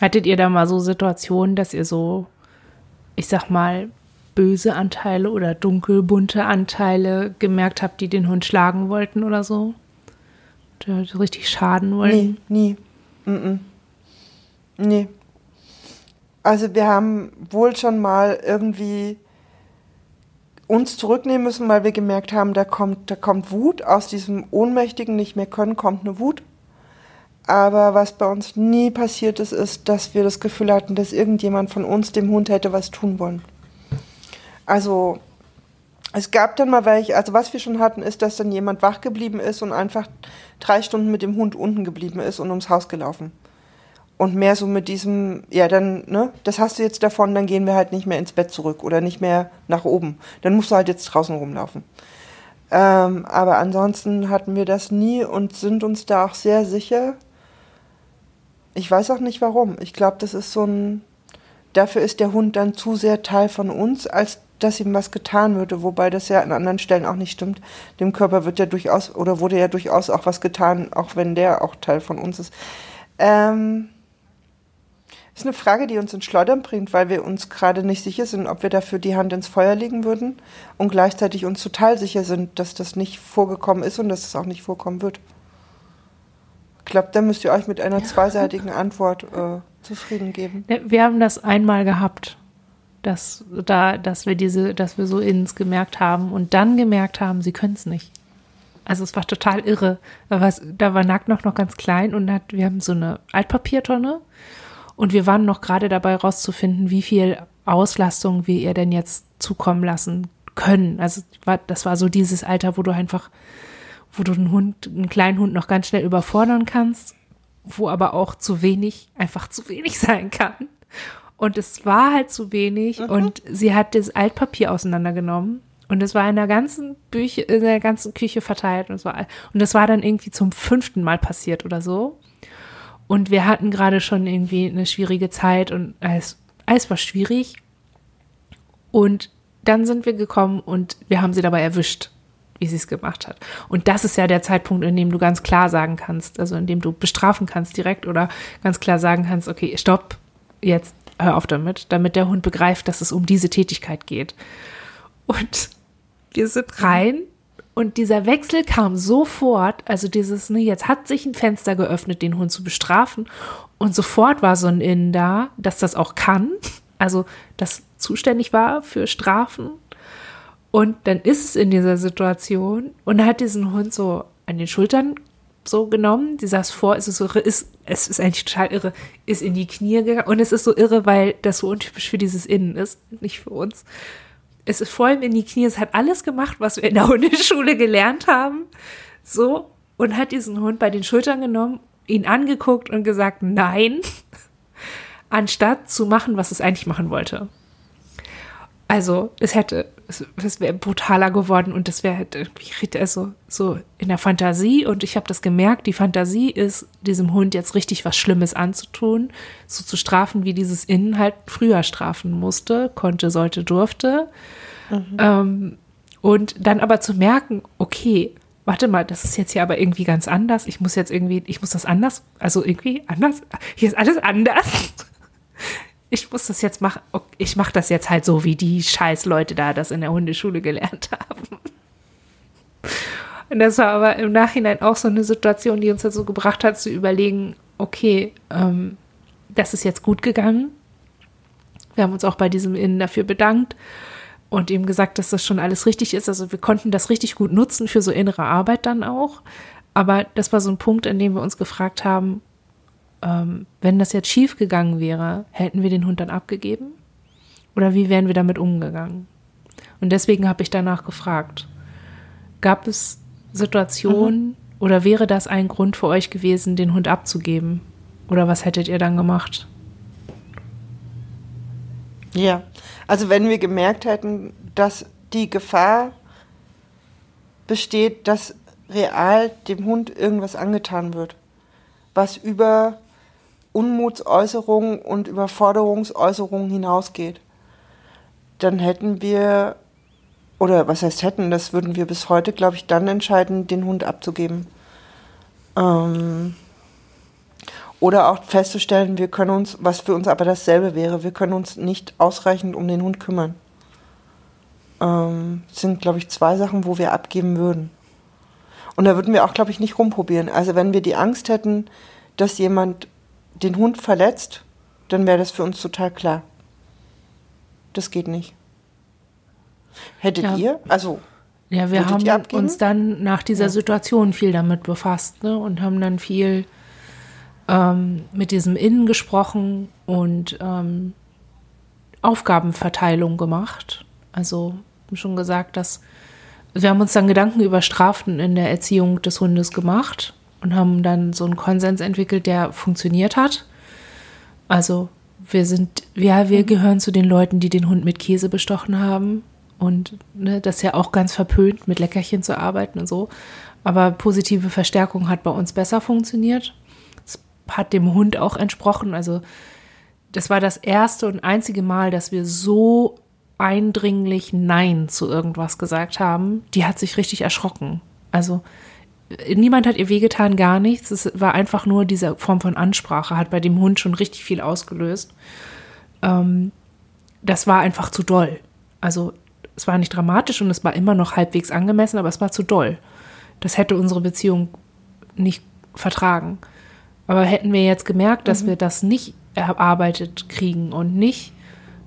Hattet ihr da mal so Situationen, dass ihr so, ich sag mal, böse Anteile oder dunkelbunte Anteile gemerkt habt, die den Hund schlagen wollten oder so? Die richtig schaden wollten? Nee, nie. Mm. Nee. Also wir haben wohl schon mal irgendwie uns zurücknehmen müssen, weil wir gemerkt haben, da kommt, da kommt Wut. Aus diesem ohnmächtigen nicht mehr können kommt eine Wut. Aber was bei uns nie passiert ist, ist, dass wir das Gefühl hatten, dass irgendjemand von uns dem Hund hätte was tun wollen. Also es gab dann mal welche, also was wir schon hatten, ist, dass dann jemand wach geblieben ist und einfach drei Stunden mit dem Hund unten geblieben ist und ums Haus gelaufen. Und mehr so mit diesem, ja, dann, ne, das hast du jetzt davon, dann gehen wir halt nicht mehr ins Bett zurück oder nicht mehr nach oben. Dann musst du halt jetzt draußen rumlaufen. Ähm, aber ansonsten hatten wir das nie und sind uns da auch sehr sicher. Ich weiß auch nicht warum. Ich glaube, das ist so ein, dafür ist der Hund dann zu sehr Teil von uns, als dass ihm was getan würde, wobei das ja an anderen Stellen auch nicht stimmt. Dem Körper wird ja durchaus oder wurde ja durchaus auch was getan, auch wenn der auch Teil von uns ist. Ähm, ist eine Frage, die uns ins Schleudern bringt, weil wir uns gerade nicht sicher sind, ob wir dafür die Hand ins Feuer legen würden und gleichzeitig uns total sicher sind, dass das nicht vorgekommen ist und dass es auch nicht vorkommen wird. Ich glaube, da müsst ihr euch mit einer zweiseitigen Antwort äh, zufrieden geben. Wir haben das einmal gehabt dass da, dass wir diese, dass wir so ins gemerkt haben und dann gemerkt haben, sie können es nicht. Also es war total irre. Da war, da war Nackt noch, noch ganz klein und hat, wir haben so eine Altpapiertonne und wir waren noch gerade dabei rauszufinden, wie viel Auslastung wir ihr denn jetzt zukommen lassen können. Also das war so dieses Alter, wo du einfach, wo du einen Hund, einen kleinen Hund noch ganz schnell überfordern kannst, wo aber auch zu wenig, einfach zu wenig sein kann. Und es war halt zu wenig mhm. und sie hat das Altpapier auseinandergenommen und es war in der ganzen Büche, in der ganzen Küche verteilt und es war, und das war dann irgendwie zum fünften Mal passiert oder so. Und wir hatten gerade schon irgendwie eine schwierige Zeit und es, es war schwierig. Und dann sind wir gekommen und wir haben sie dabei erwischt, wie sie es gemacht hat. Und das ist ja der Zeitpunkt, in dem du ganz klar sagen kannst, also in dem du bestrafen kannst direkt oder ganz klar sagen kannst, okay, stopp, jetzt hör auf damit, damit der Hund begreift, dass es um diese Tätigkeit geht. Und wir sind rein und dieser Wechsel kam sofort, also dieses, ne, jetzt hat sich ein Fenster geöffnet, den Hund zu bestrafen. Und sofort war so ein Innen da, dass das auch kann, also das zuständig war für Strafen. Und dann ist es in dieser Situation und hat diesen Hund so an den Schultern so genommen. Die saß vor, es ist so, ist, es ist eigentlich total irre, ist in die Knie gegangen. Und es ist so irre, weil das so untypisch für dieses Innen ist, nicht für uns. Es ist vor allem in die Knie, es hat alles gemacht, was wir in der Hundeschule gelernt haben. So, und hat diesen Hund bei den Schultern genommen, ihn angeguckt und gesagt, nein, anstatt zu machen, was es eigentlich machen wollte. Also, es hätte, es wäre brutaler geworden und das wäre halt irgendwie also so in der Fantasie und ich habe das gemerkt, die Fantasie ist, diesem Hund jetzt richtig was Schlimmes anzutun, so zu strafen, wie dieses Innen halt früher strafen musste, konnte, sollte, durfte. Mhm. Ähm, und dann aber zu merken, okay, warte mal, das ist jetzt hier aber irgendwie ganz anders. Ich muss jetzt irgendwie, ich muss das anders, also irgendwie anders. Hier ist alles anders ich muss das jetzt machen. Ich mache das jetzt halt so, wie die scheiß Leute da das in der Hundeschule gelernt haben. Und das war aber im Nachhinein auch so eine Situation, die uns dazu gebracht hat, zu überlegen, okay, ähm, das ist jetzt gut gegangen. Wir haben uns auch bei diesem Innen dafür bedankt und ihm gesagt, dass das schon alles richtig ist. Also wir konnten das richtig gut nutzen für so innere Arbeit dann auch. Aber das war so ein Punkt, an dem wir uns gefragt haben, ähm, wenn das jetzt schief gegangen wäre, hätten wir den Hund dann abgegeben? Oder wie wären wir damit umgegangen? Und deswegen habe ich danach gefragt. Gab es Situationen mhm. oder wäre das ein Grund für euch gewesen, den Hund abzugeben? Oder was hättet ihr dann gemacht? Ja, also wenn wir gemerkt hätten, dass die Gefahr besteht, dass real dem Hund irgendwas angetan wird, was über Unmutsäußerungen und Überforderungsäußerungen hinausgeht, dann hätten wir, oder was heißt hätten, das würden wir bis heute, glaube ich, dann entscheiden, den Hund abzugeben. Ähm, oder auch festzustellen, wir können uns, was für uns aber dasselbe wäre, wir können uns nicht ausreichend um den Hund kümmern. Ähm, sind, glaube ich, zwei Sachen, wo wir abgeben würden. Und da würden wir auch, glaube ich, nicht rumprobieren. Also wenn wir die Angst hätten, dass jemand den Hund verletzt, dann wäre das für uns total klar. Das geht nicht. Hättet ja. ihr? Also. Ja, wir haben uns dann nach dieser ja. Situation viel damit befasst ne, und haben dann viel ähm, mit diesem Innen gesprochen und ähm, Aufgabenverteilung gemacht. Also schon gesagt, dass wir haben uns dann Gedanken über Strafen in der Erziehung des Hundes gemacht und haben dann so einen Konsens entwickelt, der funktioniert hat. Also wir sind, ja, wir mhm. gehören zu den Leuten, die den Hund mit Käse bestochen haben. Und ne, das ist ja auch ganz verpönt, mit Leckerchen zu arbeiten und so. Aber positive Verstärkung hat bei uns besser funktioniert. Es hat dem Hund auch entsprochen. Also das war das erste und einzige Mal, dass wir so eindringlich Nein zu irgendwas gesagt haben. Die hat sich richtig erschrocken. Also niemand hat ihr wehgetan, gar nichts. Es war einfach nur diese Form von Ansprache, hat bei dem Hund schon richtig viel ausgelöst. Ähm, das war einfach zu doll. Also es war nicht dramatisch und es war immer noch halbwegs angemessen, aber es war zu doll. Das hätte unsere Beziehung nicht vertragen. Aber hätten wir jetzt gemerkt, dass mhm. wir das nicht erarbeitet kriegen und nicht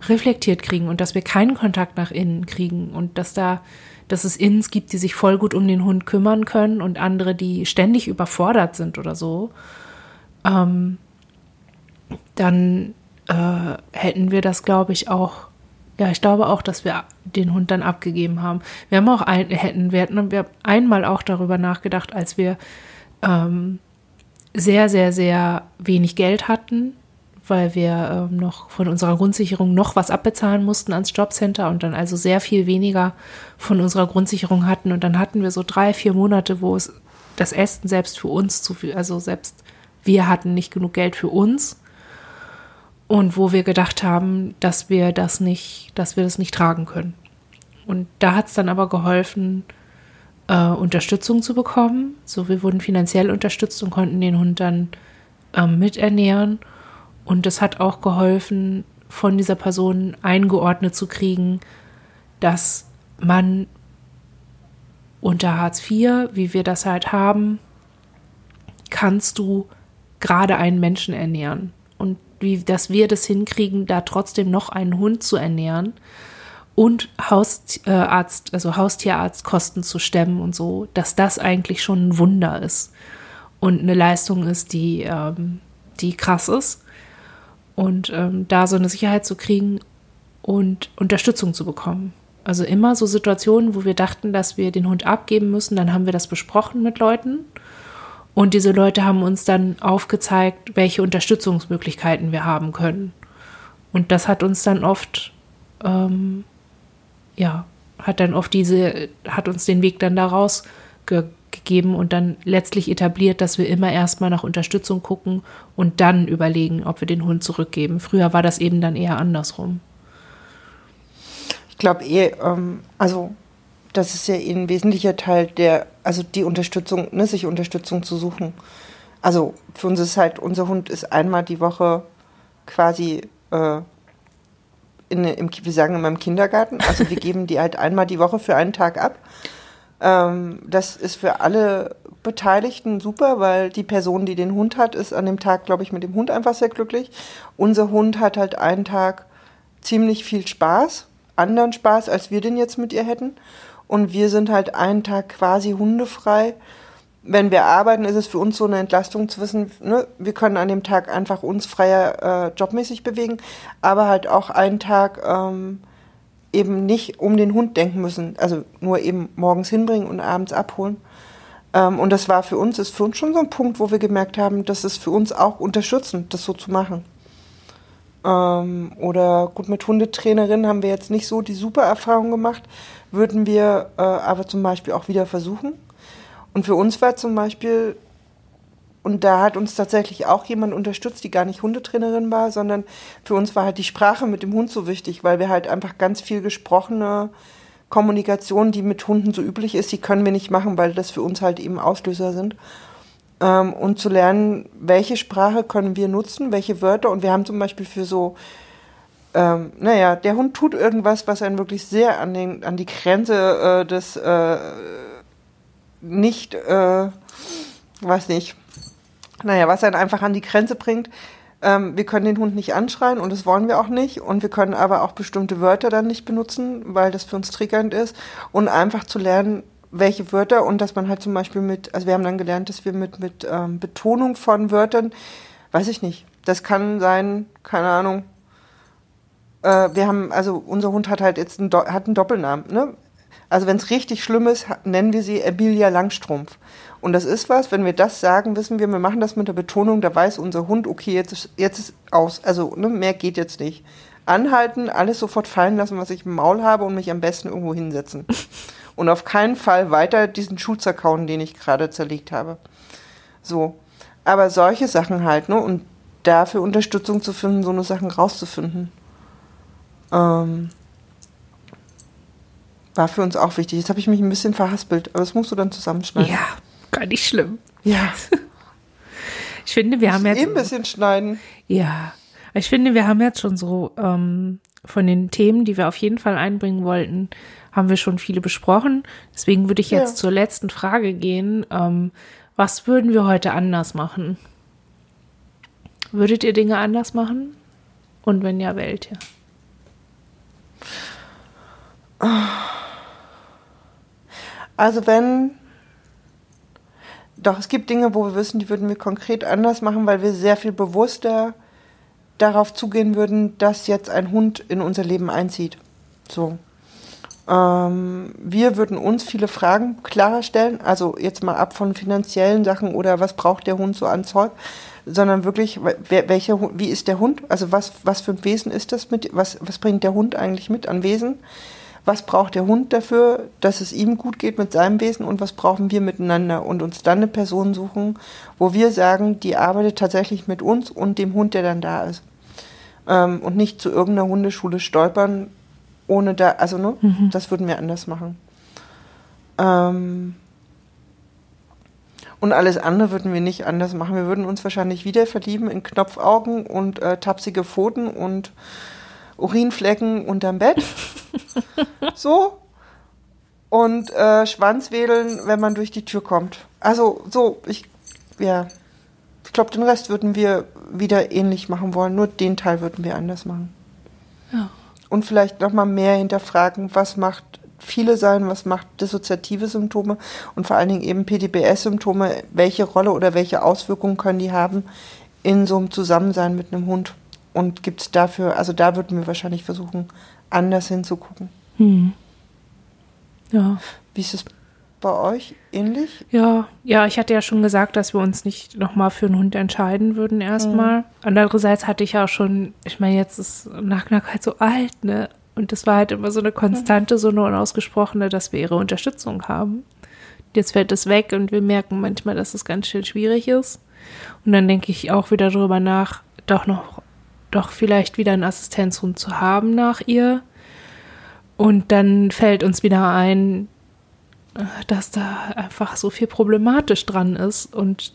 reflektiert kriegen und dass wir keinen Kontakt nach innen kriegen und dass da dass es Inns gibt, die sich voll gut um den Hund kümmern können und andere, die ständig überfordert sind oder so, ähm, dann äh, hätten wir das, glaube ich, auch. Ja, ich glaube auch, dass wir den Hund dann abgegeben haben. Wir haben auch ein, hätten, wir hätten wir einmal auch darüber nachgedacht, als wir ähm, sehr, sehr, sehr wenig Geld hatten weil wir ähm, noch von unserer Grundsicherung noch was abbezahlen mussten ans Jobcenter und dann also sehr viel weniger von unserer Grundsicherung hatten. Und dann hatten wir so drei, vier Monate, wo es das Essen selbst für uns zu viel, also selbst wir hatten nicht genug Geld für uns. Und wo wir gedacht haben, dass wir das nicht, dass wir das nicht tragen können. Und da hat es dann aber geholfen, äh, Unterstützung zu bekommen. So, wir wurden finanziell unterstützt und konnten den Hund dann ähm, miternähren. Und es hat auch geholfen, von dieser Person eingeordnet zu kriegen, dass man unter Hartz IV, wie wir das halt haben, kannst du gerade einen Menschen ernähren. Und wie, dass wir das hinkriegen, da trotzdem noch einen Hund zu ernähren und Hausarzt, also Haustierarztkosten zu stemmen und so, dass das eigentlich schon ein Wunder ist. und eine Leistung ist, die, ähm, die krass ist. Und ähm, da so eine Sicherheit zu kriegen und Unterstützung zu bekommen. Also immer so Situationen, wo wir dachten, dass wir den Hund abgeben müssen, dann haben wir das besprochen mit Leuten. Und diese Leute haben uns dann aufgezeigt, welche Unterstützungsmöglichkeiten wir haben können. Und das hat uns dann oft, ähm, ja, hat dann oft diese, hat uns den Weg dann daraus ge gegeben und dann letztlich etabliert, dass wir immer erstmal nach Unterstützung gucken und dann überlegen, ob wir den Hund zurückgeben. Früher war das eben dann eher andersrum. Ich glaube eh, ähm, also das ist ja eh ein wesentlicher Teil der, also die Unterstützung, ne, sich Unterstützung zu suchen. Also für uns ist halt, unser Hund ist einmal die Woche quasi äh, in, im, wir sagen immer im Kindergarten. Also wir geben die halt einmal die Woche für einen Tag ab. Ähm, das ist für alle Beteiligten super, weil die Person, die den Hund hat, ist an dem Tag, glaube ich, mit dem Hund einfach sehr glücklich. Unser Hund hat halt einen Tag ziemlich viel Spaß, anderen Spaß, als wir den jetzt mit ihr hätten. Und wir sind halt einen Tag quasi hundefrei wenn wir arbeiten, ist es für uns so eine Entlastung zu wissen, ne, wir können an dem Tag einfach uns freier äh, jobmäßig bewegen, aber halt auch einen Tag ähm, eben nicht um den Hund denken müssen, also nur eben morgens hinbringen und abends abholen. Ähm, und das war für uns, ist für uns schon so ein Punkt, wo wir gemerkt haben, das ist für uns auch unterstützend, das so zu machen. Ähm, oder gut, mit Hundetrainerinnen haben wir jetzt nicht so die super Erfahrung gemacht, würden wir äh, aber zum Beispiel auch wieder versuchen und für uns war zum Beispiel, und da hat uns tatsächlich auch jemand unterstützt, die gar nicht Hundetrainerin war, sondern für uns war halt die Sprache mit dem Hund so wichtig, weil wir halt einfach ganz viel gesprochene Kommunikation, die mit Hunden so üblich ist, die können wir nicht machen, weil das für uns halt eben Auslöser sind. Ähm, und zu lernen, welche Sprache können wir nutzen, welche Wörter. Und wir haben zum Beispiel für so, ähm, naja, der Hund tut irgendwas, was einen wirklich sehr an, den, an die Grenze äh, des äh, nicht, äh, weiß nicht, naja, was einen einfach an die Grenze bringt. Ähm, wir können den Hund nicht anschreien und das wollen wir auch nicht. Und wir können aber auch bestimmte Wörter dann nicht benutzen, weil das für uns triggernd ist. Und einfach zu lernen, welche Wörter und dass man halt zum Beispiel mit, also wir haben dann gelernt, dass wir mit, mit ähm, Betonung von Wörtern, weiß ich nicht, das kann sein, keine Ahnung, äh, wir haben, also unser Hund hat halt jetzt einen, hat einen Doppelnamen, ne? Also wenn es richtig schlimm ist, nennen wir sie Emilia Langstrumpf. Und das ist was, wenn wir das sagen, wissen wir, wir machen das mit der Betonung, da weiß unser Hund, okay, jetzt ist, jetzt ist aus. Also ne, mehr geht jetzt nicht. Anhalten, alles sofort fallen lassen, was ich im Maul habe und mich am besten irgendwo hinsetzen. Und auf keinen Fall weiter diesen Schuh zerkauen, den ich gerade zerlegt habe. So. Aber solche Sachen halt, ne? Und dafür Unterstützung zu finden, so eine Sachen rauszufinden. Ähm, war für uns auch wichtig. Jetzt habe ich mich ein bisschen verhaspelt, aber das musst du dann zusammenschneiden. Ja, gar nicht schlimm. Ja. Ich finde, wir haben jetzt. Eh ein bisschen schneiden. Ja. Ich finde, wir haben jetzt schon so ähm, von den Themen, die wir auf jeden Fall einbringen wollten, haben wir schon viele besprochen. Deswegen würde ich jetzt ja. zur letzten Frage gehen. Ähm, was würden wir heute anders machen? Würdet ihr Dinge anders machen? Und wenn ja, welche? Also wenn, doch es gibt Dinge, wo wir wissen, die würden wir konkret anders machen, weil wir sehr viel bewusster darauf zugehen würden, dass jetzt ein Hund in unser Leben einzieht. So. Ähm, wir würden uns viele Fragen klarer stellen, also jetzt mal ab von finanziellen Sachen oder was braucht der Hund so an Zeug, sondern wirklich, wer, welcher, wie ist der Hund? Also was, was für ein Wesen ist das mit, was, was bringt der Hund eigentlich mit an Wesen? Was braucht der Hund dafür, dass es ihm gut geht mit seinem Wesen und was brauchen wir miteinander und uns dann eine Person suchen, wo wir sagen, die arbeitet tatsächlich mit uns und dem Hund, der dann da ist. Ähm, und nicht zu irgendeiner Hundeschule stolpern, ohne da, also ne, mhm. das würden wir anders machen. Ähm, und alles andere würden wir nicht anders machen. Wir würden uns wahrscheinlich wieder verlieben in Knopfaugen und äh, tapsige Pfoten und Urinflecken unterm Bett. so. Und äh, Schwanzwedeln, wenn man durch die Tür kommt. Also so, ich, ja. Ich glaube, den Rest würden wir wieder ähnlich machen wollen. Nur den Teil würden wir anders machen. Ja. Und vielleicht nochmal mehr hinterfragen, was macht viele sein, was macht dissoziative Symptome und vor allen Dingen eben PTBS-Symptome, welche Rolle oder welche Auswirkungen können die haben in so einem Zusammensein mit einem Hund. Und gibt es dafür, also da würden wir wahrscheinlich versuchen, anders hinzugucken. Hm. Ja. Wie ist es bei euch ähnlich? Ja, ja, ich hatte ja schon gesagt, dass wir uns nicht nochmal für einen Hund entscheiden würden erstmal. Mhm. Andererseits hatte ich ja auch schon, ich meine, jetzt ist Nachknack halt so alt, ne? Und das war halt immer so eine Konstante, so eine unausgesprochene, dass wir ihre Unterstützung haben. Jetzt fällt es weg und wir merken manchmal, dass es ganz schön schwierig ist. Und dann denke ich auch wieder darüber nach, doch noch, doch vielleicht wieder einen Assistenzhund zu haben nach ihr. Und dann fällt uns wieder ein, dass da einfach so viel problematisch dran ist und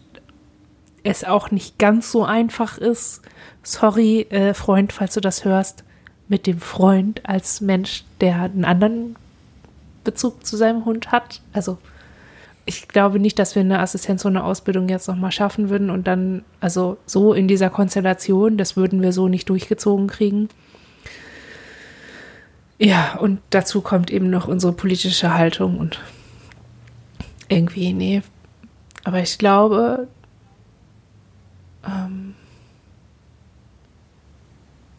es auch nicht ganz so einfach ist. Sorry, äh, Freund, falls du das hörst, mit dem Freund als Mensch, der einen anderen Bezug zu seinem Hund hat. Also ich glaube nicht, dass wir eine Assistenz- eine Ausbildung jetzt nochmal schaffen würden und dann, also so in dieser Konstellation, das würden wir so nicht durchgezogen kriegen. Ja, und dazu kommt eben noch unsere politische Haltung und irgendwie, nee. Aber ich glaube, ähm,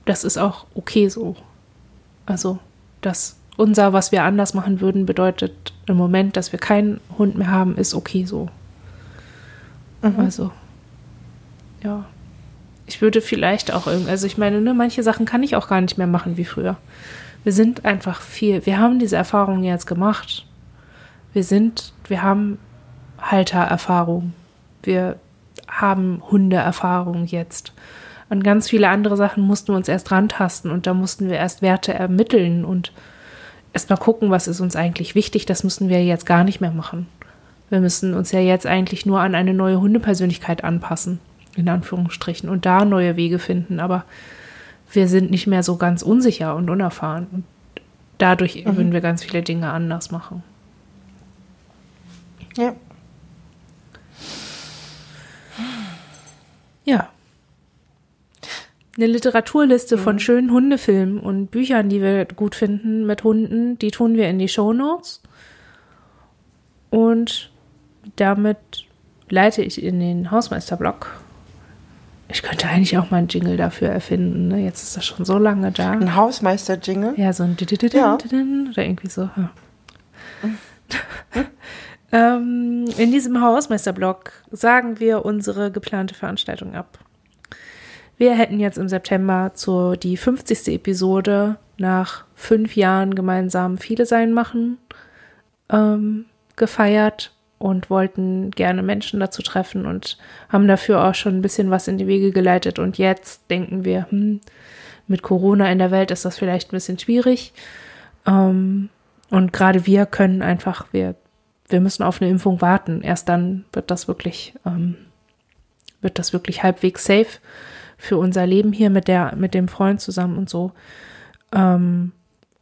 das ist auch okay so. Also, dass unser, was wir anders machen würden, bedeutet im Moment, dass wir keinen Hund mehr haben, ist okay so. Mhm. Also, ja. Ich würde vielleicht auch irgendwie, also ich meine, ne, manche Sachen kann ich auch gar nicht mehr machen wie früher. Wir sind einfach viel, wir haben diese Erfahrungen jetzt gemacht wir sind, wir haben Haltererfahrung. Wir haben Hundeerfahrung jetzt. Und ganz viele andere Sachen mussten wir uns erst rantasten und da mussten wir erst Werte ermitteln und erst mal gucken, was ist uns eigentlich wichtig. Das müssen wir jetzt gar nicht mehr machen. Wir müssen uns ja jetzt eigentlich nur an eine neue Hundepersönlichkeit anpassen, in Anführungsstrichen, und da neue Wege finden. Aber wir sind nicht mehr so ganz unsicher und unerfahren. Und dadurch mhm. würden wir ganz viele Dinge anders machen. Ja. Ja. Eine Literaturliste mhm. von schönen Hundefilmen und Büchern, die wir gut finden mit Hunden, die tun wir in die Shownotes. Und damit leite ich in den Hausmeisterblock. Ich könnte eigentlich auch mal einen Jingle dafür erfinden. Ne? Jetzt ist das schon so lange da. Ein Hausmeister-Jingle? Ja, so ein ja. oder irgendwie so. Ja. Ähm, in diesem Hausmeisterblock sagen wir unsere geplante Veranstaltung ab. Wir hätten jetzt im September zur die 50. Episode nach fünf Jahren gemeinsam viele sein machen ähm, gefeiert und wollten gerne Menschen dazu treffen und haben dafür auch schon ein bisschen was in die Wege geleitet. Und jetzt denken wir, hm, mit Corona in der Welt ist das vielleicht ein bisschen schwierig. Ähm, und gerade wir können einfach, wir wir müssen auf eine Impfung warten. Erst dann wird das wirklich, ähm, wird das wirklich halbwegs safe für unser Leben hier mit der, mit dem Freund zusammen und so. Ähm,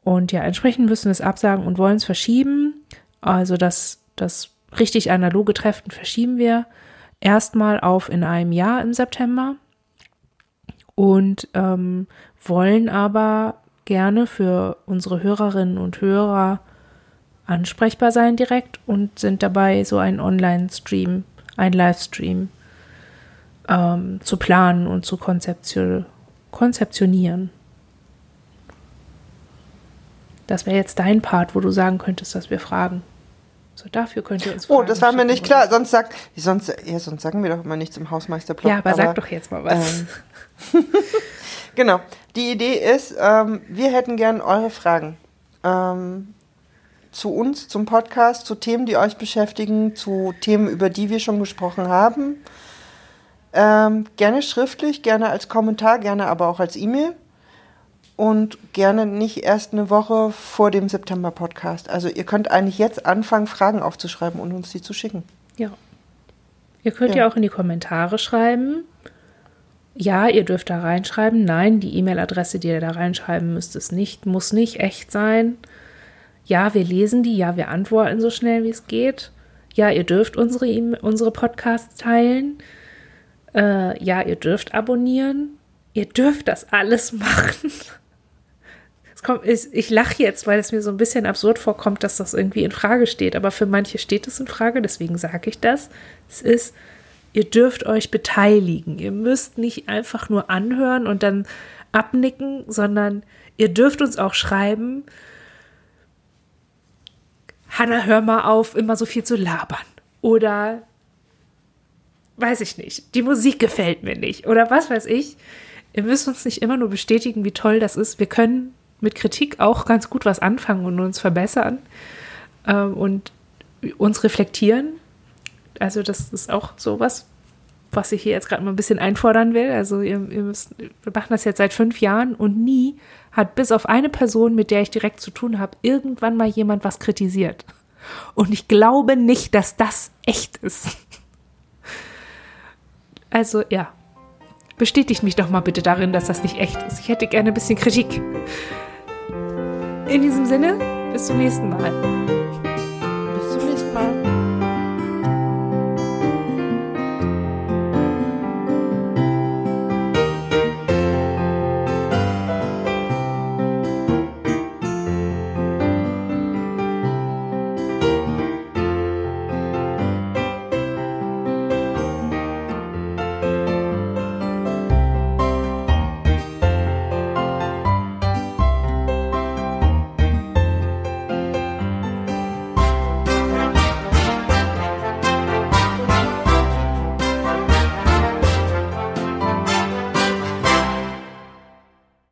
und ja, entsprechend müssen wir es absagen und wollen es verschieben. Also das, das richtig analoge Treffen verschieben wir erstmal auf in einem Jahr im September und ähm, wollen aber gerne für unsere Hörerinnen und Hörer ansprechbar sein direkt und sind dabei, so einen Online-Stream, ein Livestream ähm, zu planen und zu konzeption konzeptionieren. Das wäre jetzt dein Part, wo du sagen könntest, dass wir fragen. So, dafür könnt ihr uns Oh, das war mir nicht klar. Sonst, sagt, sonst, ja, sonst sagen wir doch immer nichts im Hausmeisterblog. Ja, aber, aber sag doch jetzt mal was. Ähm, genau. Die Idee ist, ähm, wir hätten gern eure Fragen. Ähm, zu uns, zum Podcast, zu Themen, die euch beschäftigen, zu Themen, über die wir schon gesprochen haben. Ähm, gerne schriftlich, gerne als Kommentar, gerne aber auch als E-Mail. Und gerne nicht erst eine Woche vor dem September-Podcast. Also ihr könnt eigentlich jetzt anfangen, Fragen aufzuschreiben und uns die zu schicken. Ja. Ihr könnt ja, ja auch in die Kommentare schreiben. Ja, ihr dürft da reinschreiben. Nein, die E-Mail-Adresse, die ihr da reinschreiben müsst, ist nicht, muss nicht echt sein ja, wir lesen die, ja, wir antworten so schnell wie es geht. Ja, ihr dürft unsere, e unsere Podcasts teilen. Äh, ja, ihr dürft abonnieren. Ihr dürft das alles machen. Kommt, ich, ich lache jetzt, weil es mir so ein bisschen absurd vorkommt, dass das irgendwie in Frage steht. Aber für manche steht es in Frage, deswegen sage ich das. Es ist, ihr dürft euch beteiligen. Ihr müsst nicht einfach nur anhören und dann abnicken, sondern ihr dürft uns auch schreiben. Hanna, hör mal auf, immer so viel zu labern. Oder weiß ich nicht, die Musik gefällt mir nicht. Oder was weiß ich. Ihr müsst uns nicht immer nur bestätigen, wie toll das ist. Wir können mit Kritik auch ganz gut was anfangen und uns verbessern ähm, und uns reflektieren. Also das ist auch sowas, was ich hier jetzt gerade mal ein bisschen einfordern will. Also ihr, ihr müsst, wir machen das jetzt seit fünf Jahren und nie hat bis auf eine Person, mit der ich direkt zu tun habe, irgendwann mal jemand was kritisiert. Und ich glaube nicht, dass das echt ist. Also ja, bestätigt mich doch mal bitte darin, dass das nicht echt ist. Ich hätte gerne ein bisschen Kritik. In diesem Sinne, bis zum nächsten Mal.